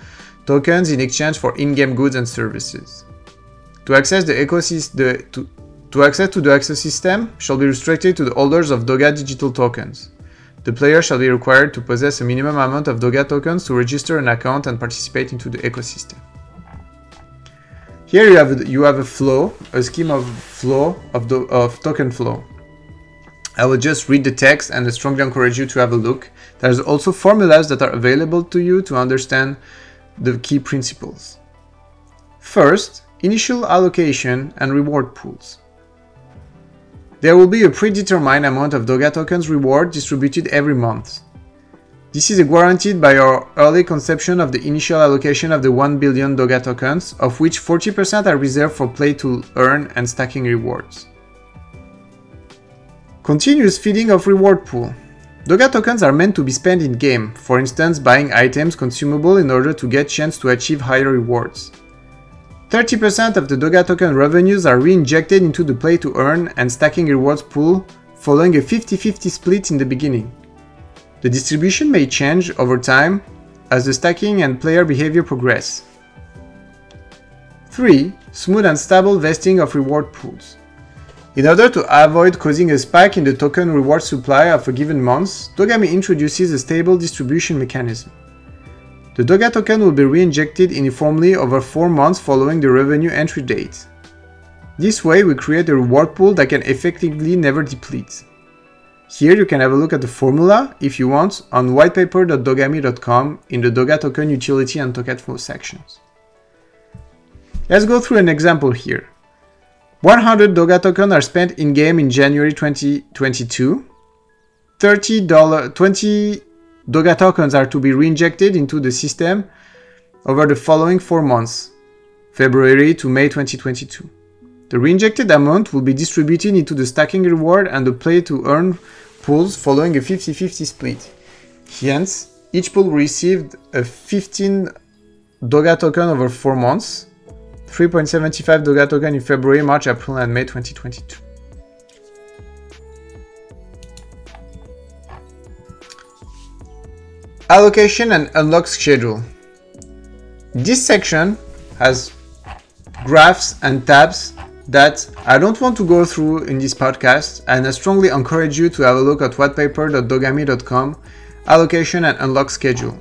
A: tokens in exchange for in-game goods and services. To access the ecosystem, the, to access to the access system shall be restricted to the holders of Doga digital tokens. The player shall be required to possess a minimum amount of Doga tokens to register an account and participate into the ecosystem. Here you have you have a flow, a scheme of flow of, the, of token flow. I will just read the text and I strongly encourage you to have a look. There's also formulas that are available to you to understand the key principles. First, initial allocation and reward pools. There will be a predetermined amount of Doga tokens reward distributed every month. This is guaranteed by our early conception of the initial allocation of the 1 billion Doga tokens, of which 40% are reserved for play to earn and stacking rewards. Continuous feeding of reward pool. Doga tokens are meant to be spent in game, for instance buying items consumable in order to get chance to achieve higher rewards. 30% of the Doga token revenues are re-injected into the play to earn and stacking rewards pool following a 50-50 split in the beginning. The distribution may change over time as the stacking and player behavior progress. 3. Smooth and stable vesting of reward pools. In order to avoid causing a spike in the token reward supply of a given month, Dogami introduces a stable distribution mechanism. The Doga token will be re-injected uniformly over 4 months following the revenue entry date. This way we create a reward pool that can effectively never deplete. Here you can have a look at the formula, if you want, on whitepaper.dogami.com in the Doga token utility and token flow sections. Let's go through an example here. 100 Doga tokens are spent in game in January 2022. $30, 20 Doga tokens are to be reinjected into the system over the following four months, February to May 2022. The reinjected amount will be distributed into the stacking reward and the play to earn pools following a 50 50 split. Hence, each pool received a 15 Doga token over 4 months, 3.75 Doga token in February, March, April, and May 2022. Allocation and unlock schedule. This section has graphs and tabs that I don't want to go through in this podcast, and I strongly encourage you to have a look at whitepaper.dogami.com allocation and unlock schedule.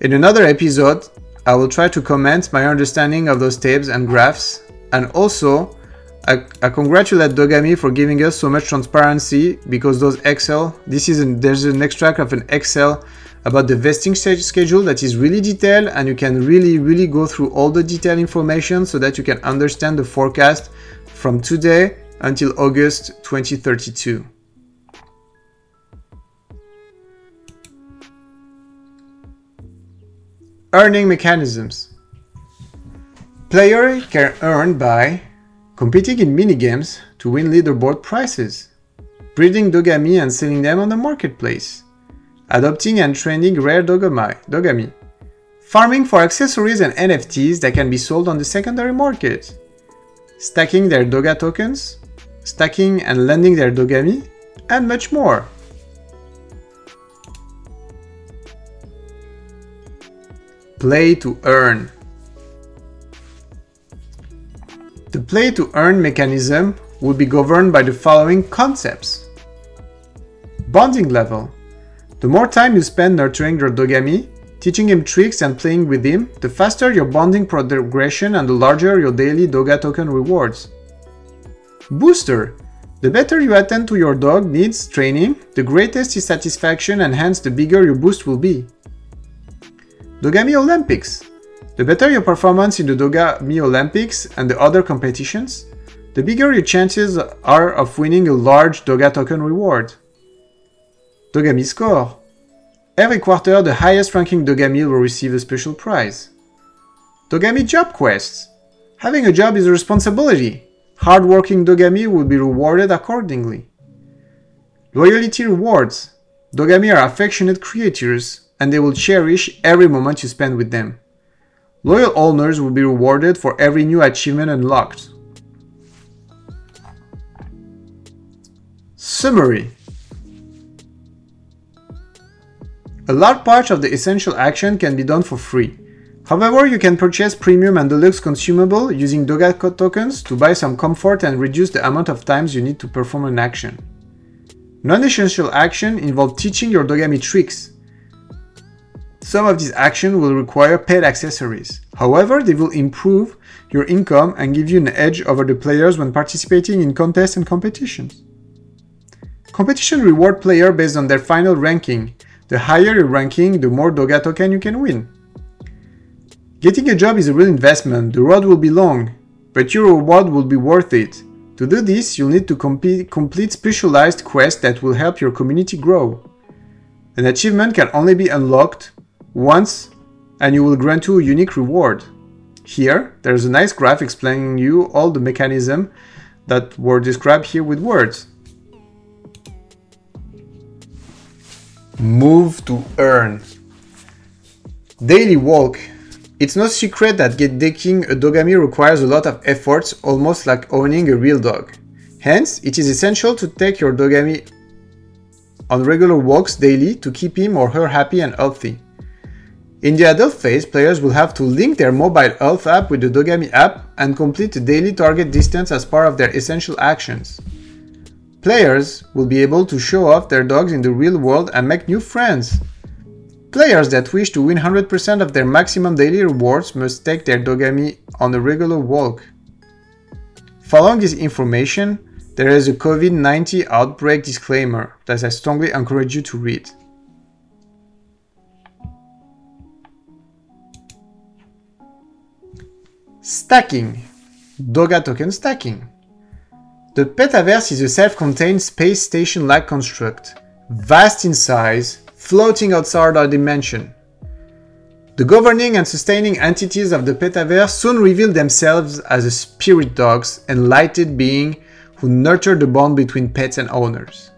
A: In another episode, I will try to comment my understanding of those tabs and graphs, and also I, I, congratulate Dogami for giving us so much transparency because those Excel, this is an, there's an extract of an Excel about the vesting schedule that is really detailed and you can really really go through all the detailed information so that you can understand the forecast from today until August 2032. Earning mechanisms. Player can earn by competing in minigames to win leaderboard prizes, breeding dogami and selling them on the marketplace, adopting and training rare dogami, dogami farming for accessories and NFTs that can be sold on the secondary market, stacking their Doga tokens, stacking and lending their Dogami, and much more. Play to earn. The play to earn mechanism will be governed by the following concepts. Bonding level. The more time you spend nurturing your Dogami, teaching him tricks and playing with him, the faster your bonding progression and the larger your daily Doga token rewards. Booster. The better you attend to your dog needs training, the greatest his satisfaction and hence the bigger your boost will be. Dogami Olympics. The better your performance in the Dogami Olympics and the other competitions, the bigger your chances are of winning a large Doga token reward. Dogami Score. Every quarter, the highest ranking Dogami will receive a special prize. Dogami Job Quests. Having a job is a responsibility. Hardworking Dogami will be rewarded accordingly. Loyalty Rewards. Dogami are affectionate creatures and they will cherish every moment you spend with them. Loyal owners will be rewarded for every new achievement unlocked. Summary A large part of the essential action can be done for free. However, you can purchase premium and deluxe consumable using Doga tokens to buy some comfort and reduce the amount of times you need to perform an action. Non-essential action involve teaching your Dogami tricks, some of these actions will require paid accessories. However, they will improve your income and give you an edge over the players when participating in contests and competitions. Competition reward player based on their final ranking. The higher your ranking, the more Doga token you can win. Getting a job is a real investment. The road will be long, but your reward will be worth it. To do this, you'll need to complete specialized quests that will help your community grow. An achievement can only be unlocked once and you will grant you a unique reward. Here, there's a nice graph explaining you all the mechanism that were described here with words. Move to earn. Daily walk. It's no secret that get decking a dogami requires a lot of efforts, almost like owning a real dog. Hence, it is essential to take your dogami on regular walks daily to keep him or her happy and healthy. In the adult phase, players will have to link their mobile health app with the Dogami app and complete the daily target distance as part of their essential actions. Players will be able to show off their dogs in the real world and make new friends. Players that wish to win 100% of their maximum daily rewards must take their Dogami on a regular walk. Following this information, there is a COVID 19 outbreak disclaimer that I strongly encourage you to read. Stacking. Doga token stacking. The Petaverse is a self-contained space station-like construct, vast in size, floating outside our dimension. The governing and sustaining entities of the Petaverse soon reveal themselves as a spirit dogs, enlightened being who nurture the bond between pets and owners.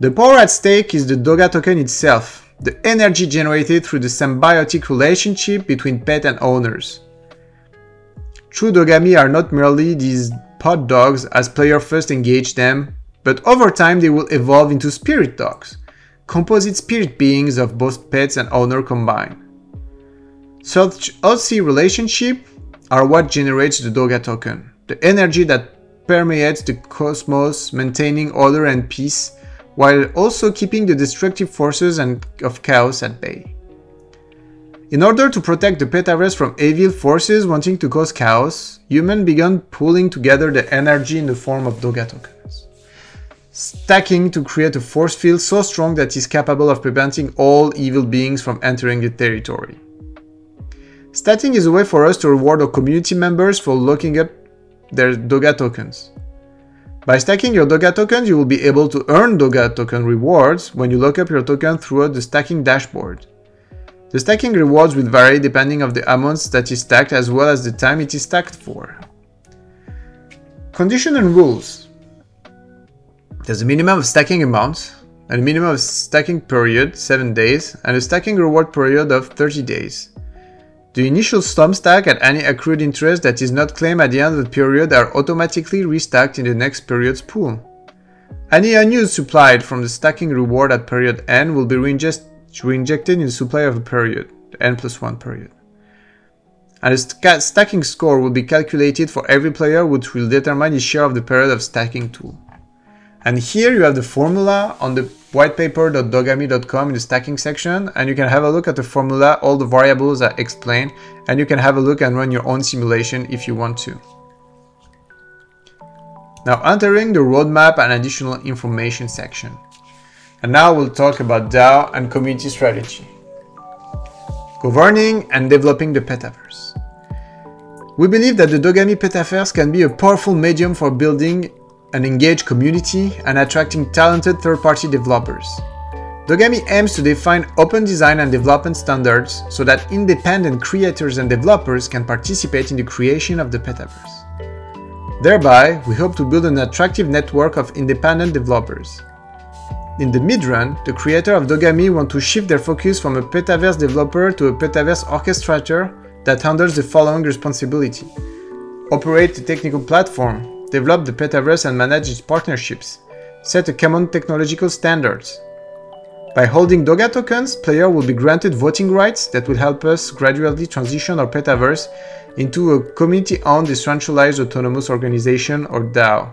A: The power at stake is the Doga token itself, the energy generated through the symbiotic relationship between pet and owners. True Dogami are not merely these pod dogs as player first engage them, but over time they will evolve into spirit dogs, composite spirit beings of both pets and owner combined. Such healthy relationship are what generates the Doga token, the energy that permeates the cosmos, maintaining order and peace, while also keeping the destructive forces and of chaos at bay. In order to protect the Petaverse from evil forces wanting to cause chaos, humans began pulling together the energy in the form of Doga tokens, stacking to create a force field so strong that it is capable of preventing all evil beings from entering the territory. Stacking is a way for us to reward our community members for locking up their Doga tokens. By stacking your Doga tokens, you will be able to earn Doga token rewards when you lock up your token throughout the stacking dashboard. The stacking rewards will vary depending of the amounts that is stacked as well as the time it is stacked for. Condition and rules. There's a minimum of stacking amount, and a minimum of stacking period, 7 days, and a stacking reward period of 30 days. The initial sum stack and any accrued interest that is not claimed at the end of the period are automatically restacked in the next period's pool. Any unused supplied from the stacking reward at period n will be reinjected in the supply of a period, the n plus 1 period. And the st stacking score will be calculated for every player which will determine his share of the period of stacking tool. And here you have the formula on the whitepaper.dogami.com in the stacking section and you can have a look at the formula, all the variables are explained and you can have a look and run your own simulation if you want to. Now entering the roadmap and additional information section. And now we'll talk about DAO and community strategy. Governing and developing the Petaverse. We believe that the Dogami Petaverse can be a powerful medium for building an engaged community and attracting talented third-party developers. Dogami aims to define open design and development standards so that independent creators and developers can participate in the creation of the Petaverse. Thereby, we hope to build an attractive network of independent developers. In the mid-run, the creator of Dogami want to shift their focus from a Petaverse developer to a Petaverse orchestrator that handles the following responsibility. Operate the technical platform, develop the Petaverse and manage its partnerships, set a common technological standards. By holding Doga tokens, player will be granted voting rights that will help us gradually transition our Petaverse into a community-owned decentralized autonomous organization or DAO.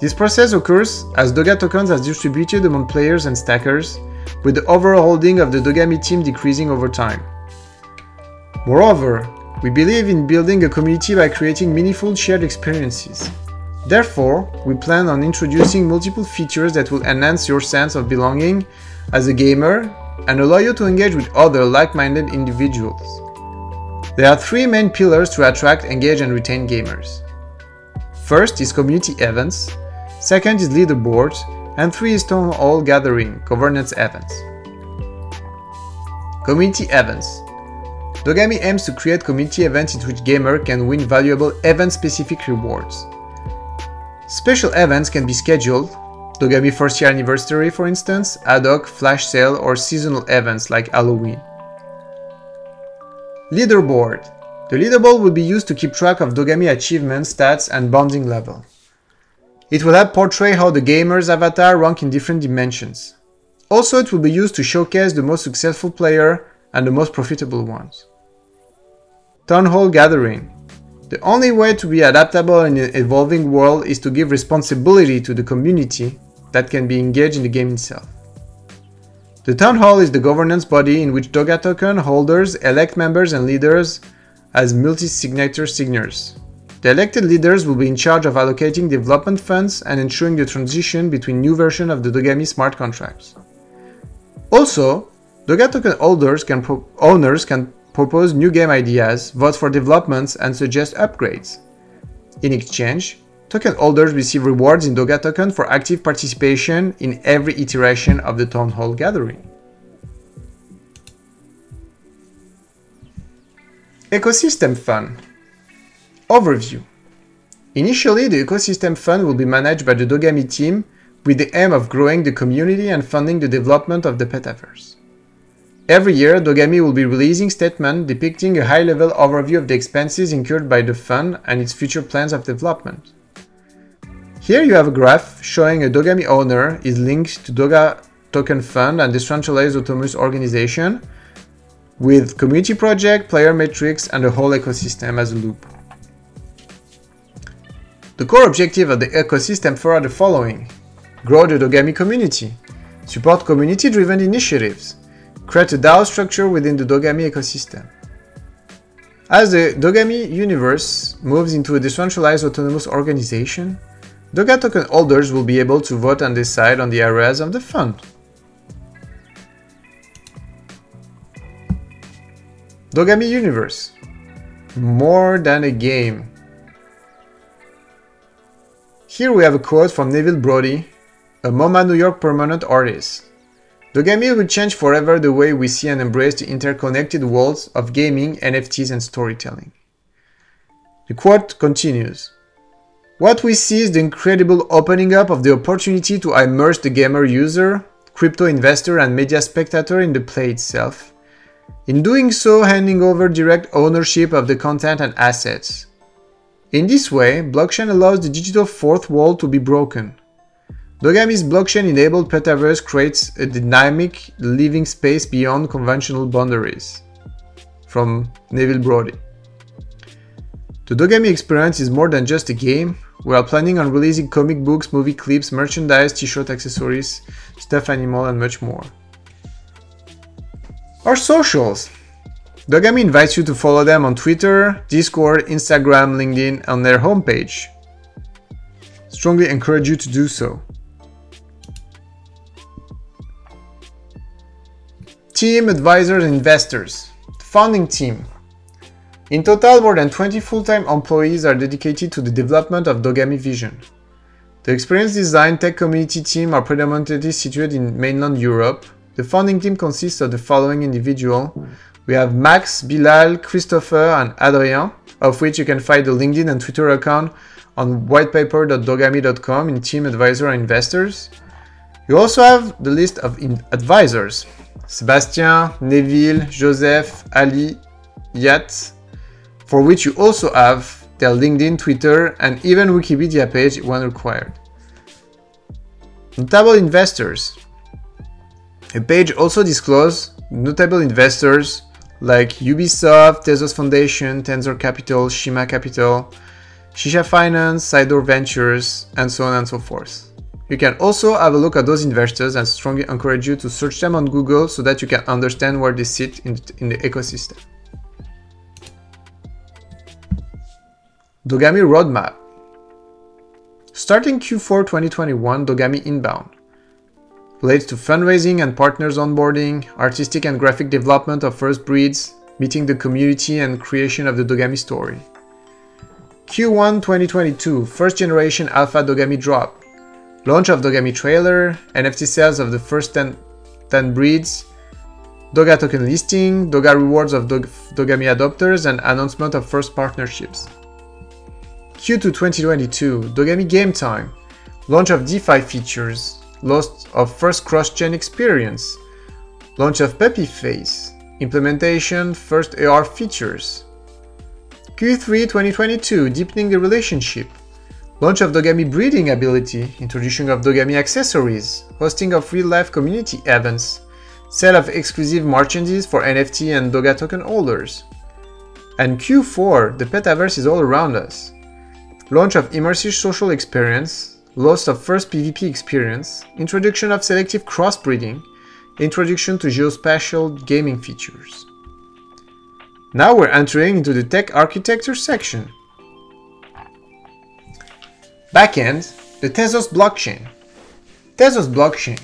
A: This process occurs as Doga tokens are distributed among players and stackers, with the overall holding of the Dogami team decreasing over time. Moreover, we believe in building a community by creating meaningful shared experiences. Therefore, we plan on introducing multiple features that will enhance your sense of belonging as a gamer and allow you to engage with other like-minded individuals. There are three main pillars to attract, engage, and retain gamers. First is community events, second is leaderboards, and three is town hall gathering, governance events. Community events. Dogami aims to create community events in which gamer can win valuable event-specific rewards. Special events can be scheduled, Dogami first year anniversary for instance, ad hoc, flash sale, or seasonal events like Halloween. Leaderboard. The leaderboard will be used to keep track of Dogami achievements, stats, and bonding level. It will help portray how the gamer's avatar rank in different dimensions. Also, it will be used to showcase the most successful player and the most profitable ones. Town Hall Gathering. The only way to be adaptable in an evolving world is to give responsibility to the community that can be engaged in the game itself. The Town Hall is the governance body in which Doga token holders elect members and leaders as multi-signature signers. The elected leaders will be in charge of allocating development funds and ensuring the transition between new versions of the Dogami smart contracts. Also, Doga token holders can owners can propose new game ideas, vote for developments, and suggest upgrades. In exchange, Token holders receive rewards in Doga token for active participation in every iteration of the Town Hall gathering. Ecosystem Fund Overview Initially, the Ecosystem Fund will be managed by the Dogami team with the aim of growing the community and funding the development of the Petaverse. Every year, Dogami will be releasing statements depicting a high-level overview of the expenses incurred by the fund and its future plans of development. Here you have a graph showing a Dogami owner is linked to Doga Token Fund and decentralized autonomous organization with community project, player metrics, and the whole ecosystem as a loop. The core objective of the ecosystem for are the following. Grow the Dogami community, support community-driven initiatives, create a DAO structure within the Dogami ecosystem. As the Dogami universe moves into a decentralized autonomous organization, Doga token holders will be able to vote and decide on the areas of the fund. Dogami Universe. More than a game. Here we have a quote from Neville Brody, a MoMA New York permanent artist. Dogami will change forever the way we see and embrace the interconnected worlds of gaming, NFTs, and storytelling. The quote continues what we see is the incredible opening up of the opportunity to immerse the gamer user, crypto investor and media spectator in the play itself, in doing so handing over direct ownership of the content and assets. In this way, blockchain allows the digital fourth wall to be broken. Dogami's blockchain-enabled Petaverse creates a dynamic living space beyond conventional boundaries. From Neville Brody. The Dogami experience is more than just a game. We are planning on releasing comic books, movie clips, merchandise, t-shirt accessories, stuffed animal and much more. Our socials. Dogami invites you to follow them on Twitter, Discord, Instagram, LinkedIn, on their homepage. Strongly encourage you to do so. Team, advisors, and investors. Founding team. In total, more than 20 full-time employees are dedicated to the development of Dogami Vision. The experienced design tech community team are predominantly situated in mainland Europe. The founding team consists of the following individuals. We have Max, Bilal, Christopher, and Adrien, of which you can find the LinkedIn and Twitter account on whitepaper.dogami.com in team advisor and investors. You also have the list of advisors. Sebastian, Neville, Joseph, Ali, Yat, for which you also have their LinkedIn, Twitter, and even Wikipedia page when required. Notable investors. A page also discloses notable investors like Ubisoft, Tezos Foundation, Tensor Capital, Shima Capital, Shisha Finance, Sidor Ventures, and so on and so forth. You can also have a look at those investors and strongly encourage you to search them on Google so that you can understand where they sit in the, in the ecosystem. Dogami Roadmap Starting Q4 2021, Dogami Inbound relates to fundraising and partners onboarding, artistic and graphic development of first breeds, meeting the community and creation of the Dogami story. Q1 2022, first generation Alpha Dogami drop, Launch of Dogami trailer, NFT sales of the first 10, 10 breeds, Doga token listing, Doga rewards of Dog, Dogami adopters, and announcement of first partnerships. Q2 2022, Dogami Game Time, launch of DeFi features, launch of first cross-chain experience, launch of Peppy Face, implementation first AR features. Q3 2022, deepening the relationship, Launch of Dogami breeding ability, introduction of Dogami accessories, hosting of real-life community events, sale of exclusive merchandise for NFT and Doga token holders. And Q4, the Petaverse is all around us. Launch of immersive social experience, loss of first PvP experience, introduction of selective crossbreeding, introduction to geospatial gaming features. Now we're entering into the tech architecture section. Backend, the Tezos blockchain. Tezos blockchain.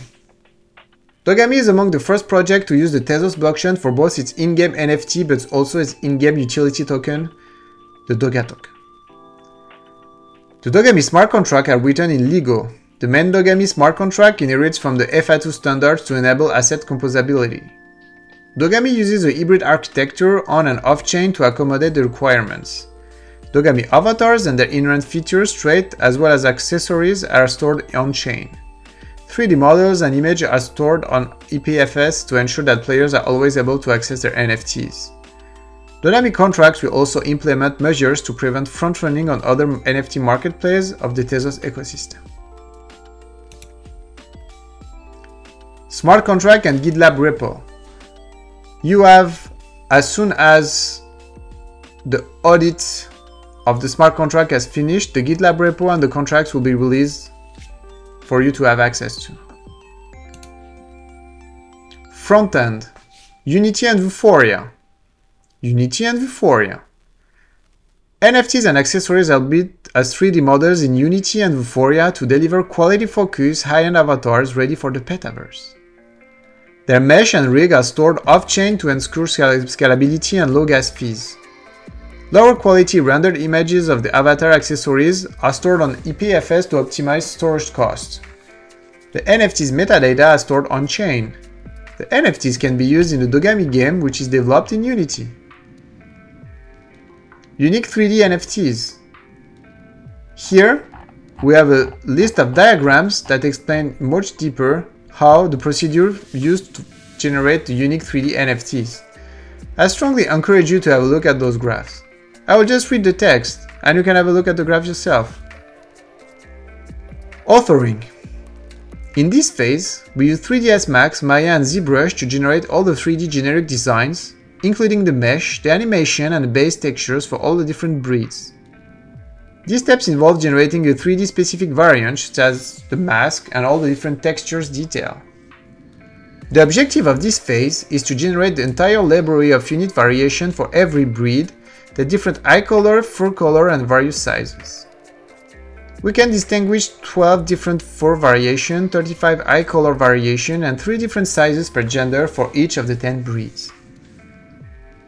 A: Dogami is among the first project to use the Tezos blockchain for both its in-game NFT but also its in-game utility token, the Doga token. The Dogami smart contracts are written in Ligo. The main Dogami smart contract inherits from the FA2 standards to enable asset composability. Dogami uses a hybrid architecture on and off-chain to accommodate the requirements. Dogami avatars and their inherent features, traits, as well as accessories are stored on-chain. 3D models and images are stored on IPFS to ensure that players are always able to access their NFTs. Dynamic contracts will also implement measures to prevent front-running on other NFT marketplaces of the Tezos ecosystem. Smart contract and GitLab repo. You have, as soon as the audit of the smart contract has finished, the GitLab repo and the contracts will be released for you to have access to. Frontend, Unity and Vuforia. Unity and Vuforia. NFTs and accessories are built as 3D models in Unity and Vuforia to deliver quality focus high-end avatars ready for the Petaverse. Their mesh and rig are stored off-chain to ensure scalability and low gas fees. Lower quality rendered images of the avatar accessories are stored on IPFS to optimize storage costs. The NFT's metadata are stored on-chain. The NFTs can be used in the Dogami game which is developed in Unity. Unique 3D NFTs. Here, we have a list of diagrams that explain much deeper how the procedure used to generate the unique 3D NFTs. I strongly encourage you to have a look at those graphs. I will just read the text and you can have a look at the graph yourself. Authoring. In this phase, we use 3ds Max, Maya and ZBrush to generate all the 3D generic designs, including the mesh, the animation and the base textures for all the different breeds. These steps involve generating a 3D specific variant such as the mask and all the different textures detail. The objective of this phase is to generate the entire library of unit variation for every breed, the different eye color, fur color and various sizes. We can distinguish 12 different fur variation, 35 eye color variation and 3 different sizes per gender for each of the 10 breeds.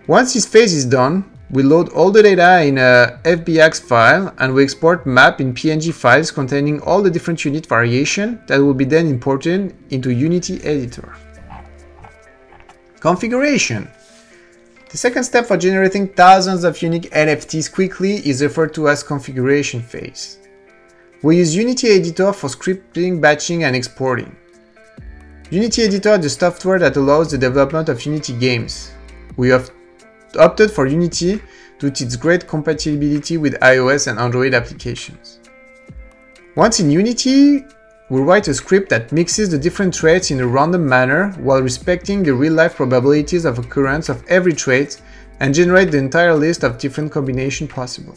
A: Once this phase is done, we load all the data in a FBX file and we export map in PNG files containing all the different unit variation that will be then imported into Unity editor. Configuration. The second step for generating thousands of unique NFTs quickly is referred to as configuration phase. We use Unity Editor for scripting, batching, and exporting. Unity Editor is the software that allows the development of Unity games. We have opted for Unity due to its great compatibility with iOS and Android applications. Once in Unity, we write a script that mixes the different traits in a random manner while respecting the real-life probabilities of occurrence of every trait and generate the entire list of different combinations possible.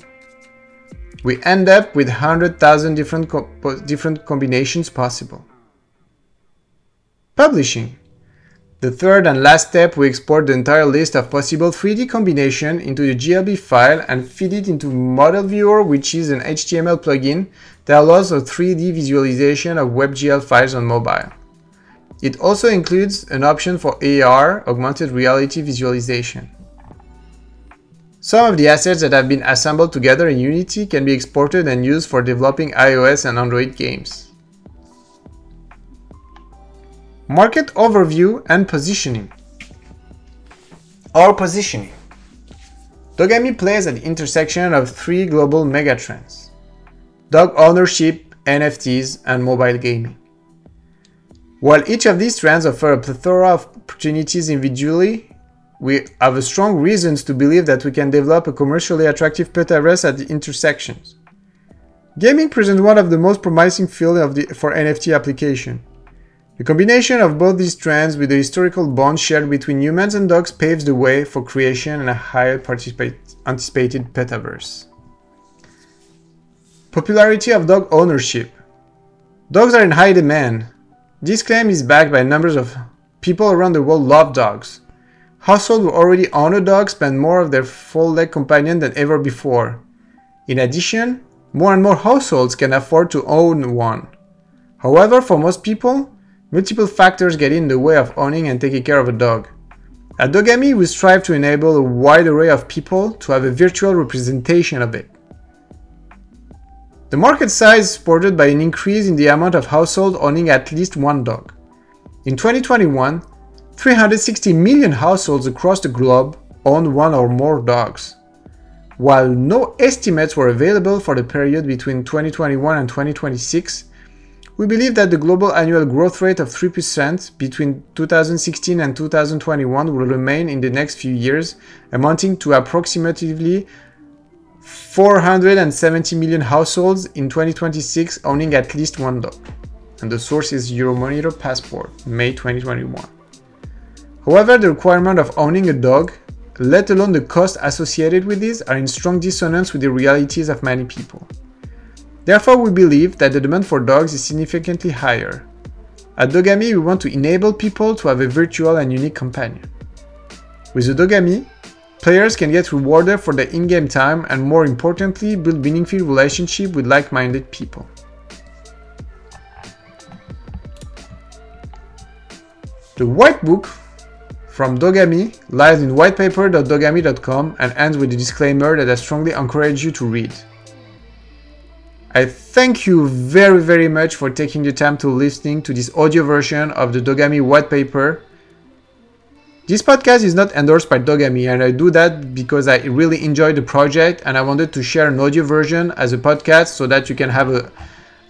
A: We end up with 100,000 different, co different combinations possible. Publishing. The third and last step, we export the entire list of possible 3D combination into the GLB file and feed it into Model Viewer, which is an HTML plugin that allows a 3D visualization of WebGL files on mobile. It also includes an option for AR, augmented reality visualization. Some of the assets that have been assembled together in Unity can be exported and used for developing iOS and Android games. Market overview and positioning. Our positioning. Dogami plays at the intersection of three global megatrends dog ownership, NFTs, and mobile gaming. While each of these trends offer a plethora of opportunities individually, we have strong reasons to believe that we can develop a commercially attractive pet metaverse at the intersections. Gaming presents one of the most promising fields for NFT application. The combination of both these trends with the historical bond shared between humans and dogs paves the way for creation and a higher anticipated metaverse. Popularity of dog ownership. Dogs are in high demand. This claim is backed by numbers of people around the world love dogs. Households who already own a dog spend more of their full-leg companion than ever before. In addition, more and more households can afford to own one. However, for most people, Multiple factors get in the way of owning and taking care of a dog. At Dogami, we strive to enable a wide array of people to have a virtual representation of it. The market size is supported by an increase in the amount of households owning at least one dog. In 2021, 360 million households across the globe owned one or more dogs. While no estimates were available for the period between 2021 and 2026, we believe that the global annual growth rate of 3% between 2016 and 2021 will remain in the next few years, amounting to approximately 470 million households in 2026 owning at least one dog. And the source is Euromonitor Passport, May 2021. However, the requirement of owning a dog, let alone the cost associated with this, are in strong dissonance with the realities of many people. Therefore, we believe that the demand for dogs is significantly higher. At Dogami, we want to enable people to have a virtual and unique companion. With the Dogami, players can get rewarded for their in-game time and more importantly, build meaningful relationships with like-minded people. The White Book from Dogami lies in whitepaper.dogami.com and ends with a disclaimer that I strongly encourage you to read. I thank you very very much for taking the time to listening to this audio version of the Dogami white paper. This podcast is not endorsed by Dogami and I do that because I really enjoy the project and I wanted to share an audio version as a podcast so that you can have a,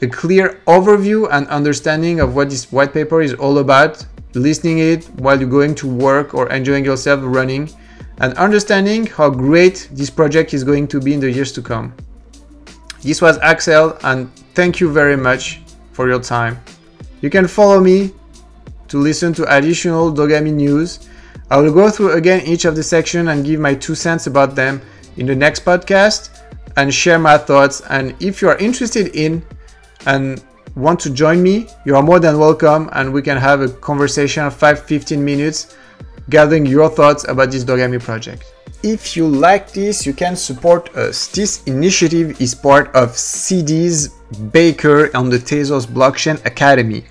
A: a clear overview and understanding of what this white paper is all about, listening it while you're going to work or enjoying yourself running and understanding how great this project is going to be in the years to come. This was Axel, and thank you very much for your time. You can follow me to listen to additional Dogami news. I will go through again each of the section and give my two cents about them in the next podcast and share my thoughts. And if you are interested in and want to join me, you are more than welcome and we can have a conversation of 5 15 minutes gathering your thoughts about this Dogami project. If you like this, you can support us. This initiative is part of CD's Baker on the Tezos Blockchain Academy.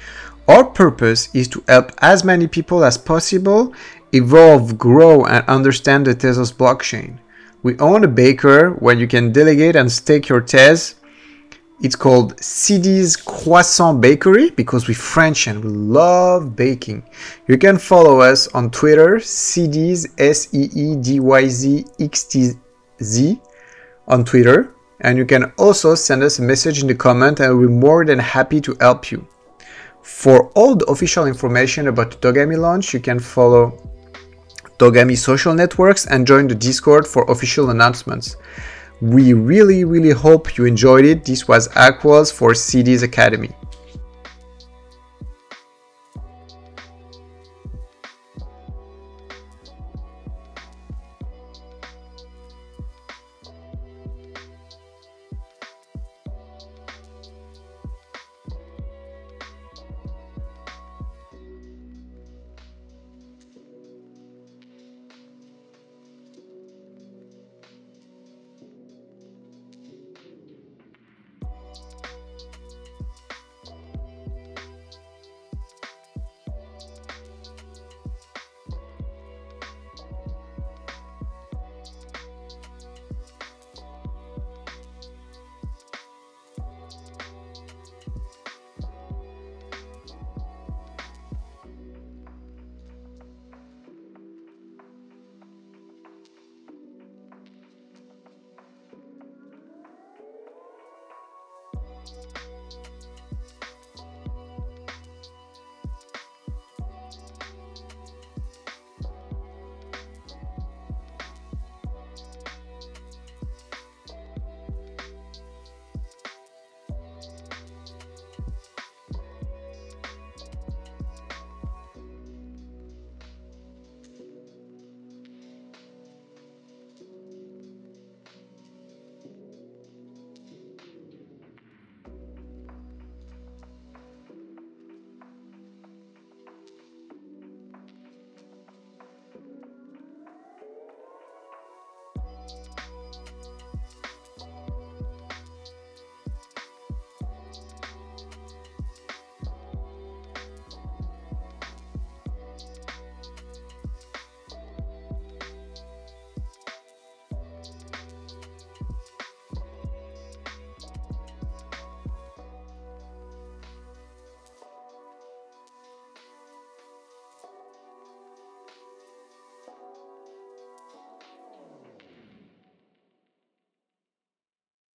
A: Our purpose is to help as many people as possible evolve, grow, and understand the Tezos blockchain. We own a baker where you can delegate and stake your Tez it's called CD's Croissant Bakery because we're French and we love baking. You can follow us on Twitter, CD's S E E D Y Z X T Z on Twitter. And you can also send us a message in the comment and we're more than happy to help you. For all the official information about the Dogami launch, you can follow Dogami social networks and join the Discord for official announcements. We really, really hope you enjoyed it. This was Aquas for CD's Academy.